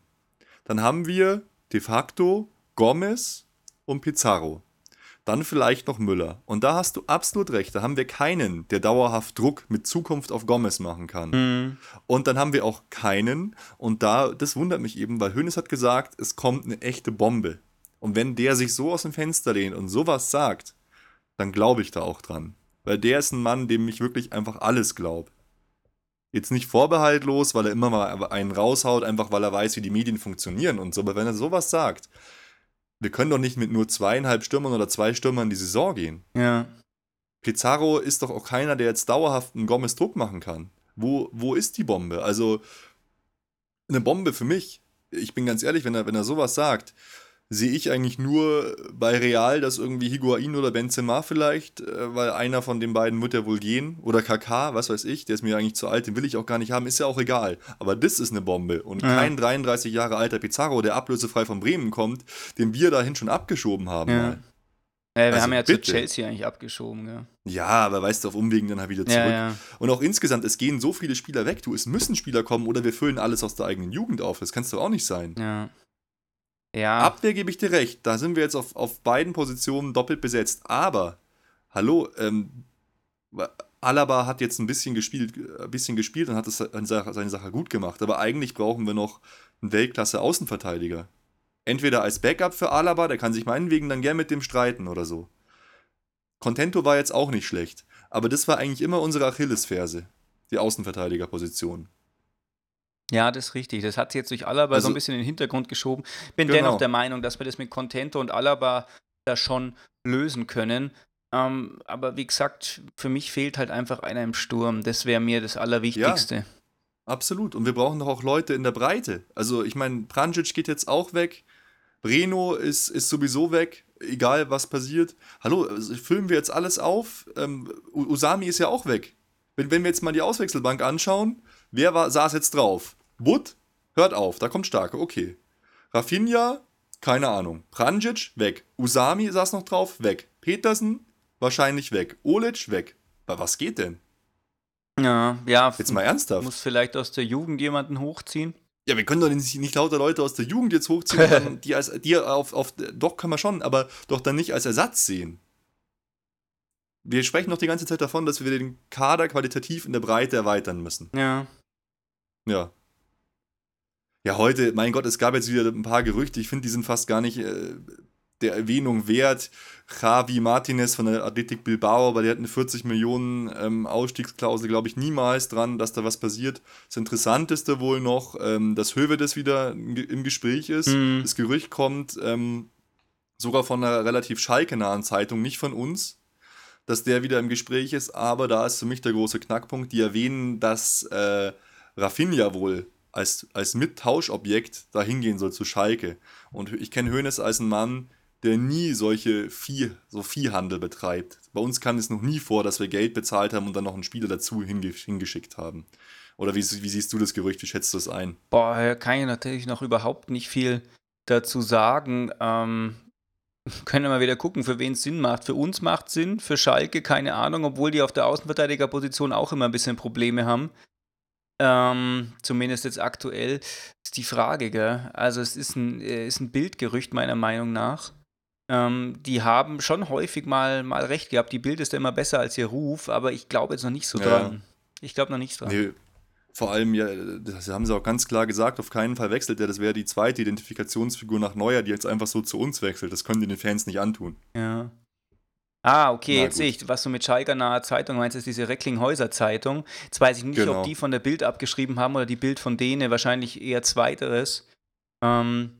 Dann haben wir de facto Gomez und Pizarro. Dann vielleicht noch Müller. Und da hast du absolut recht. Da haben wir keinen, der dauerhaft Druck mit Zukunft auf Gomez machen kann. Mhm. Und dann haben wir auch keinen. Und da, das wundert mich eben, weil Hönes hat gesagt, es kommt eine echte Bombe. Und wenn der sich so aus dem Fenster lehnt und sowas sagt, dann glaube ich da auch dran. Weil der ist ein Mann, dem ich wirklich einfach alles glaube. Jetzt nicht vorbehaltlos, weil er immer mal einen raushaut, einfach weil er weiß, wie die Medien funktionieren und so. Aber wenn er sowas sagt, wir können doch nicht mit nur zweieinhalb Stürmern oder zwei Stürmern in die Saison gehen. Ja. Pizarro ist doch auch keiner, der jetzt dauerhaft einen Gomez Druck machen kann. Wo, wo ist die Bombe? Also, eine Bombe für mich, ich bin ganz ehrlich, wenn er, wenn er sowas sagt, sehe ich eigentlich nur bei Real, dass irgendwie Higuain oder Benzema vielleicht, äh, weil einer von den beiden wird ja wohl gehen. Oder KK, was weiß ich, der ist mir eigentlich zu alt, den will ich auch gar nicht haben, ist ja auch egal. Aber das ist eine Bombe. Und ja. kein 33 Jahre alter Pizarro, der ablösefrei von Bremen kommt, den wir dahin schon abgeschoben haben. Ja. Ja, wir Also haben ja bitte. zu Chelsea eigentlich abgeschoben, gell? Ja, aber weißt du, auf Umwegen dann halt wieder zurück. Ja, ja. Und auch insgesamt, es gehen so viele Spieler weg, du, es müssen Spieler kommen oder wir füllen alles aus der eigenen Jugend auf. Das kannst du auch nicht sein. Ja. Ja. Abwehr gebe ich dir recht, da sind wir jetzt auf, auf beiden Positionen doppelt besetzt. Aber, hallo, ähm, Alaba hat jetzt ein bisschen gespielt, äh, ein bisschen gespielt und hat es seine Sache, seine Sache gut gemacht. Aber eigentlich brauchen wir noch einen Weltklasse-Außenverteidiger. Entweder als Backup für Alaba, der kann sich meinetwegen dann gern mit dem streiten oder so. Contento war jetzt auch nicht schlecht, aber das war eigentlich immer unsere Achillesferse, die Außenverteidigerposition. Ja, das ist richtig. Das hat sich jetzt durch Alaba so Also- ein bisschen in den Hintergrund geschoben. Bin Genau. dennoch der Meinung, dass wir das mit Contento und Alaba da schon lösen können. Ähm, aber wie gesagt, für mich fehlt halt einfach einer im Sturm. Das wäre mir das Allerwichtigste. Absolut. Und wir brauchen doch auch Leute in der Breite. Also, ich meine, Pranjic geht jetzt auch weg. Breno ist, ist sowieso weg, egal was passiert. Hallo, also füllen wir jetzt alles auf? Ähm, Usami ist ja auch weg. Wenn, wenn wir jetzt mal die Auswechselbank anschauen, wer war, saß jetzt drauf? Wood? Hört auf, da kommt Starke, okay. Rafinha? Keine Ahnung. Pranjic? Weg. Usami saß noch drauf? Weg. Petersen? Wahrscheinlich weg. Olic? Weg. Aber was geht denn? Ja, ja. Jetzt mal ernsthaft. Muss vielleicht aus der Jugend jemanden hochziehen. Ja, wir können doch nicht, nicht lauter Leute aus der Jugend jetzt hochziehen, dann die, als, die auf, auf. Doch, können wir schon, aber doch dann nicht als Ersatz sehen. Wir sprechen doch die ganze Zeit davon, dass wir den Kader qualitativ in der Breite erweitern müssen. Ja. Ja. Ja, heute, mein Gott, es gab jetzt wieder ein paar Gerüchte. Ich finde, die sind fast gar nicht äh, der Erwähnung wert. Javi Martinez von der Athletic Bilbao, weil der hat eine 40 Millionen ähm, Ausstiegsklausel, glaube ich, niemals dran, dass da was passiert. Das Interessanteste wohl noch, ähm, dass Hövedes wieder im Ge- im Gespräch ist. Mhm. Das Gerücht kommt ähm, sogar von einer relativ schalke-nahen Zeitung, nicht von uns, dass der wieder im Gespräch ist, aber da ist für mich der große Knackpunkt. Die erwähnen, dass äh, Rafinha wohl als, als Mittauschobjekt dahin gehen soll zu Schalke. Und ich kenne Hoeneß als einen Mann, der nie solche Vieh, so Viehhandel betreibt. Bei uns kam es noch nie vor, dass wir Geld bezahlt haben und dann noch einen Spieler dazu hinge hingeschickt haben. Oder wie, wie siehst du das Gerücht? Wie schätzt du das ein? Boah, kann ich natürlich noch überhaupt nicht viel dazu sagen. Ähm, können wir mal wieder gucken, für wen es Sinn macht. Für uns macht Sinn, für Schalke keine Ahnung, obwohl die auf der Außenverteidigerposition auch immer ein bisschen Probleme haben. Ähm, zumindest jetzt aktuell ist die Frage, gell? Also es ist ein, äh, ist ein Bildgerücht meiner Meinung nach. Ähm, die haben schon häufig mal, mal recht gehabt. Die Bild ist ja immer besser als ihr Ruf, aber ich glaube jetzt noch nicht so Ja. dran. Ich glaube noch nicht dran. Nee, vor allem, ja, das haben sie auch ganz klar gesagt, auf keinen Fall wechselt er. Das wäre die zweite Identifikationsfigur nach Neuer, die jetzt einfach so zu uns wechselt. Das können die den Fans nicht antun. Ja. Ah, okay, Na jetzt sehe ich, was du mit Schalker naher Zeitung meinst, ist diese Recklinghäuser Zeitung. Jetzt weiß ich nicht, Genau. ob die von der Bild abgeschrieben haben oder die Bild von denen, wahrscheinlich eher zweiteres. Ähm,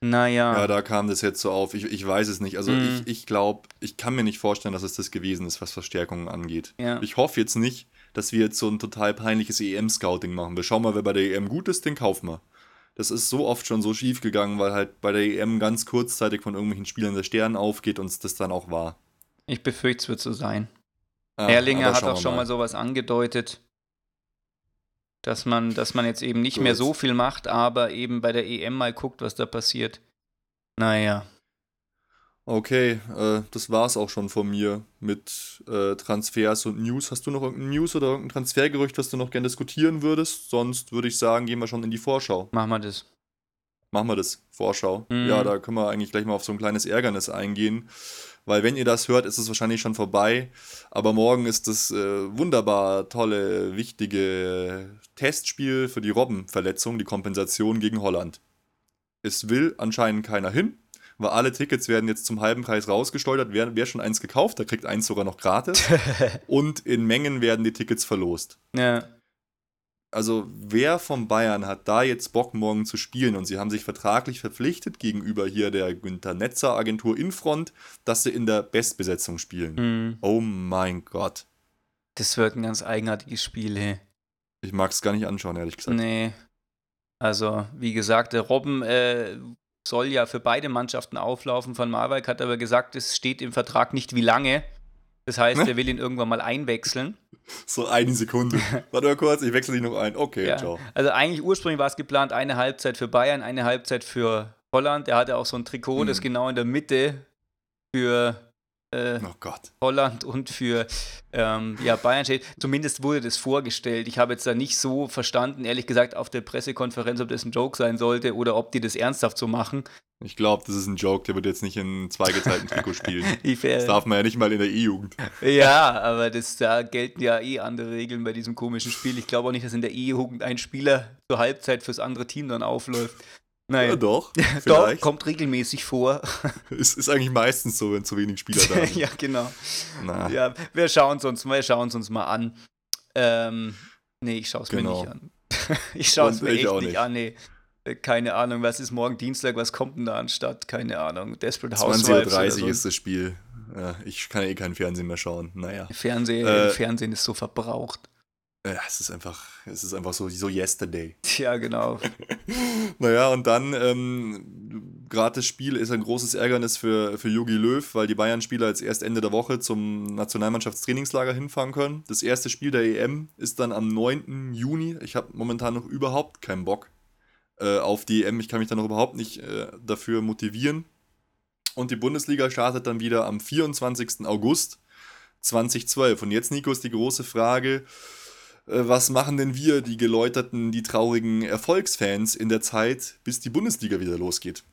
naja. Ja, da kam das jetzt so auf. Ich, ich weiß es nicht. Also Mhm. ich, ich glaube, ich kann mir nicht vorstellen, dass es das gewesen ist, was Verstärkungen angeht. Ja. Ich hoffe jetzt nicht, dass wir jetzt so ein total peinliches EM-Scouting machen. Wir schauen mal, wer bei der EM gut ist, den kaufen wir. Das ist so oft schon so schief gegangen, weil halt bei der EM ganz kurzzeitig von irgendwelchen Spielern der Stern aufgeht und es das dann auch war. Ich befürchte, es wird so sein. Ah, Erlinger hat auch schon mal sowas angedeutet, dass man, dass man jetzt eben nicht Gut. mehr so viel macht, aber eben bei der EM mal guckt, was da passiert. Naja. Okay, äh, das war's auch schon von mir mit äh, Transfers und News. Hast du noch irgendein News oder irgendein Transfergerücht, was du noch gerne diskutieren würdest? Sonst würde ich sagen, gehen wir schon in die Vorschau. Machen wir das. Machen wir das, Vorschau. Mhm. Ja, da können wir eigentlich gleich mal auf so ein kleines Ärgernis eingehen. Weil wenn ihr das hört, ist es wahrscheinlich schon vorbei. Aber morgen ist das äh, wunderbar tolle, wichtige Testspiel für die Robbenverletzung, die Kompensation gegen Holland. Es will anscheinend keiner hin, weil alle Tickets werden jetzt zum halben Preis rausgesteuert. Wer, wer schon eins gekauft, der kriegt eins sogar noch gratis. Und in Mengen werden die Tickets verlost. Ja. Also wer von Bayern hat da jetzt Bock, morgen zu spielen? Und sie haben sich vertraglich verpflichtet gegenüber hier der Günter Netzer Agentur Infront, dass sie in der Bestbesetzung spielen. Hm. Oh mein Gott. Das wird ein ganz eigenartiges Spiel, hey. Ich mag es gar nicht anschauen, ehrlich gesagt. Nee. Also, wie gesagt, der Robben äh, soll ja für beide Mannschaften auflaufen. Von Marwijk hat aber gesagt, es steht im Vertrag nicht wie lange. Das heißt, Ne? er will ihn irgendwann mal einwechseln. So eine Sekunde. Warte mal kurz, ich wechsle dich noch ein. Okay, Ja. ciao. Also eigentlich ursprünglich war es geplant, eine Halbzeit für Bayern, eine Halbzeit für Holland. Er hatte auch so ein Trikot, das Mhm. genau in der Mitte für äh, Oh Gott. Holland und für ähm, ja, Bayern steht. Zumindest wurde das vorgestellt. Ich habe jetzt da nicht so verstanden, ehrlich gesagt, auf der Pressekonferenz, ob das ein Joke sein sollte oder ob die das ernsthaft so machen. Ich glaube, das ist ein Joke, der wird jetzt nicht in zweigeteilten Trikot spielen. Das darf man ja nicht mal in der E-Jugend. ja, aber das, da gelten ja eh andere Regeln bei diesem komischen Spiel. Ich glaube auch nicht, dass in der E-Jugend ein Spieler zur Halbzeit fürs andere Team dann aufläuft. Naja, Ja, doch. doch, Vielleicht. kommt regelmäßig vor. Ist, ist eigentlich meistens so, wenn zu wenig Spieler da sind. ja, genau. Na, Ja, wir schauen es uns, wir schauen es uns mal an. Ähm, nee, ich schaue es mir Genau. nicht an. ich schaue es mir echt nicht nicht. an, nee. Äh, Keine Ahnung, was ist morgen Dienstag, was kommt denn da anstatt? Keine Ahnung. Desperate 20.30 Housewives oder Uhr so. ist das Spiel. Ja, ich kann eh kein Fernsehen mehr schauen. Naja. Fernsehen, Äh, Fernsehen ist so verbraucht. Ja, es ist einfach, es ist einfach so, so yesterday. Ja, genau. Naja, und dann, ähm, gerade das Spiel ist ein großes Ärgernis für, für Jogi Löw, weil die Bayern-Spieler jetzt erst Ende der Woche zum Nationalmannschaftstrainingslager hinfahren können. Das erste Spiel der EM ist dann am 9. Juni. Ich habe momentan noch überhaupt keinen Bock äh, auf die EM. Ich kann mich da noch überhaupt nicht äh, dafür motivieren. Und die Bundesliga startet dann wieder am 24. August 2012. Und jetzt, Nico, ist die große Frage, äh, was machen denn wir, die geläuterten, die traurigen Erfolgsfans, in der Zeit, bis die Bundesliga wieder losgeht?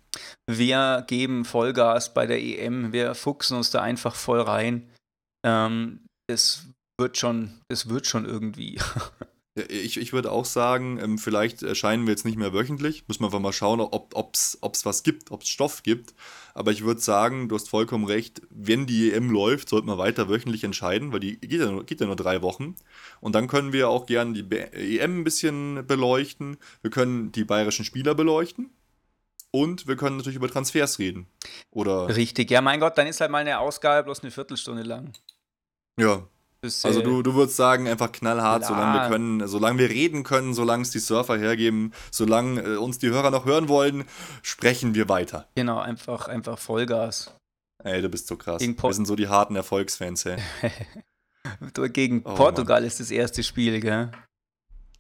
Wir geben Vollgas bei der EM, wir fuchsen uns da einfach voll rein. Ähm, das wird schon, das wird schon irgendwie. Ich, ich würde auch sagen, ähm, vielleicht erscheinen wir jetzt nicht mehr wöchentlich. Müssen wir einfach mal schauen, ob es was gibt, ob es Stoff gibt. Aber ich würde sagen, du hast vollkommen recht, wenn die EM läuft, sollten wir weiter wöchentlich entscheiden, weil die geht ja, nur, geht ja nur drei Wochen. Und dann können wir auch gerne die EM ein bisschen beleuchten. Wir können die bayerischen Spieler beleuchten. Und wir können natürlich über Transfers reden. Oder, Richtig, ja, mein Gott, dann ist halt mal eine Ausgabe bloß eine Viertelstunde lang. ja, Also äh, du, du würdest sagen, einfach knallhart, Klar. solange wir können, solange wir reden können, solange es die Surfer hergeben, solange äh, uns die Hörer noch hören wollen, sprechen wir weiter. Genau, einfach, einfach Vollgas. Ey, du bist so krass. Gegen Port- wir sind so die harten Erfolgsfans, hey. Gegen Oh, Portugal ist das erste Spiel, gell?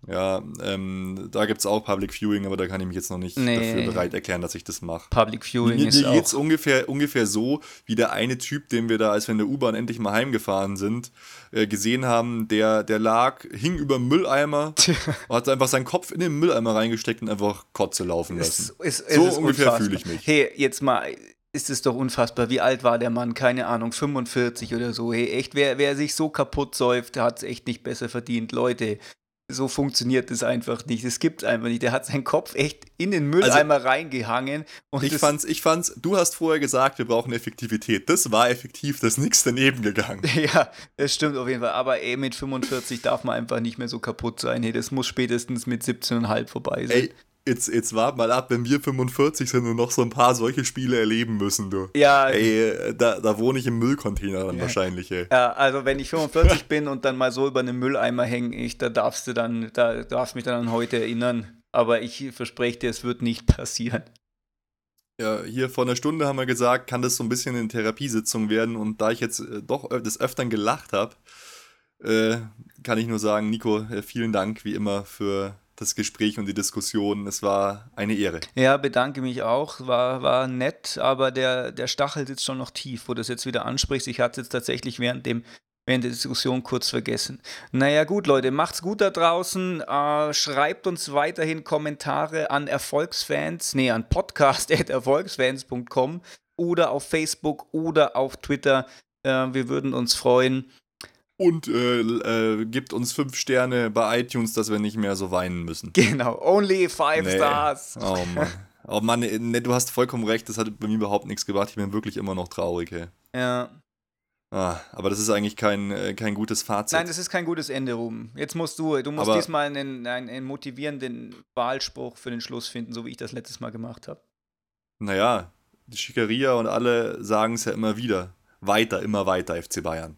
Ja, ähm, da gibt es auch Public Viewing, aber da kann ich mich jetzt noch nicht Nee. dafür bereit erklären, dass ich das mache. Public Viewing Mir, ist mir geht's auch. ungefähr, ungefähr so, wie der eine Typ, den wir da, als wir in der U-Bahn endlich mal heimgefahren sind, äh, gesehen haben, der, der lag, hing über Mülleimer, hat einfach seinen Kopf in den Mülleimer reingesteckt und einfach Kotze laufen lassen. Es, es, es So ist ungefähr fühle ich mich. Hey, jetzt mal, ist es doch unfassbar. Wie alt war der Mann? Keine Ahnung, 45 oder so. Hey, echt, wer, wer sich so kaputt säuft, hat es echt nicht besser verdient. Leute, so funktioniert das einfach nicht. Es gibt einfach nicht. Der hat seinen Kopf echt in den Mülleimer reingehangen. Und Also Ich das, fand's, ich fand's, du hast vorher gesagt, wir brauchen Effektivität. Das war effektiv, da ist nichts daneben gegangen. Ja, das stimmt auf jeden Fall. Aber ey, mit 45 darf man einfach nicht mehr so kaputt sein. Hey, das muss spätestens mit 17,5 vorbei sein. Ey, jetzt, jetzt wart mal ab, wenn wir 45 sind und noch so ein paar solche Spiele erleben müssen, du. ja, Ey, äh, da, da wohne ich im Müllcontainer dann Ja. wahrscheinlich, ey. Ja, also wenn ich 45 bin und dann mal so über einen Mülleimer hänge, ich, da darfst du dann, da darfst mich dann an heute erinnern. Aber ich verspreche dir, es wird nicht passieren. Ja, hier vor einer Stunde haben wir gesagt, kann das so ein bisschen eine Therapiesitzung werden und da ich jetzt äh, doch des Öfteren gelacht habe, äh, kann ich nur sagen, Nico, äh, vielen Dank wie immer für das Gespräch und die Diskussion. Es war eine Ehre. Ja, bedanke mich auch. War, war nett, aber der, der Stachel sitzt schon noch tief, wo du das jetzt wieder ansprichst. Ich hatte es jetzt tatsächlich während dem während der Diskussion kurz vergessen. Naja gut, Leute, macht's gut da draußen. Äh, schreibt uns weiterhin Kommentare an Erfolgsfans, nee, an podcast.erfolgsfans.com oder auf Facebook oder auf Twitter. Äh, wir würden uns freuen. Und äh, äh, gibt uns fünf Sterne bei iTunes, dass wir nicht mehr so weinen müssen. Genau, only five Nee. stars. Oh Mann. Oh Mann, äh, ne, du hast vollkommen recht, das hat bei mir überhaupt nichts gebracht. Ich bin wirklich immer noch traurig, ey. Ja. Ah, aber das ist eigentlich kein, äh, kein gutes Fazit. Nein, das ist kein gutes Ende, Ruben. Jetzt musst du, du musst Aber- diesmal einen, einen, einen motivierenden Wahlspruch für den Schluss finden, so wie ich das letztes Mal gemacht habe. Naja, die Schickeria und alle sagen es ja immer wieder. Weiter, immer weiter, FC Bayern.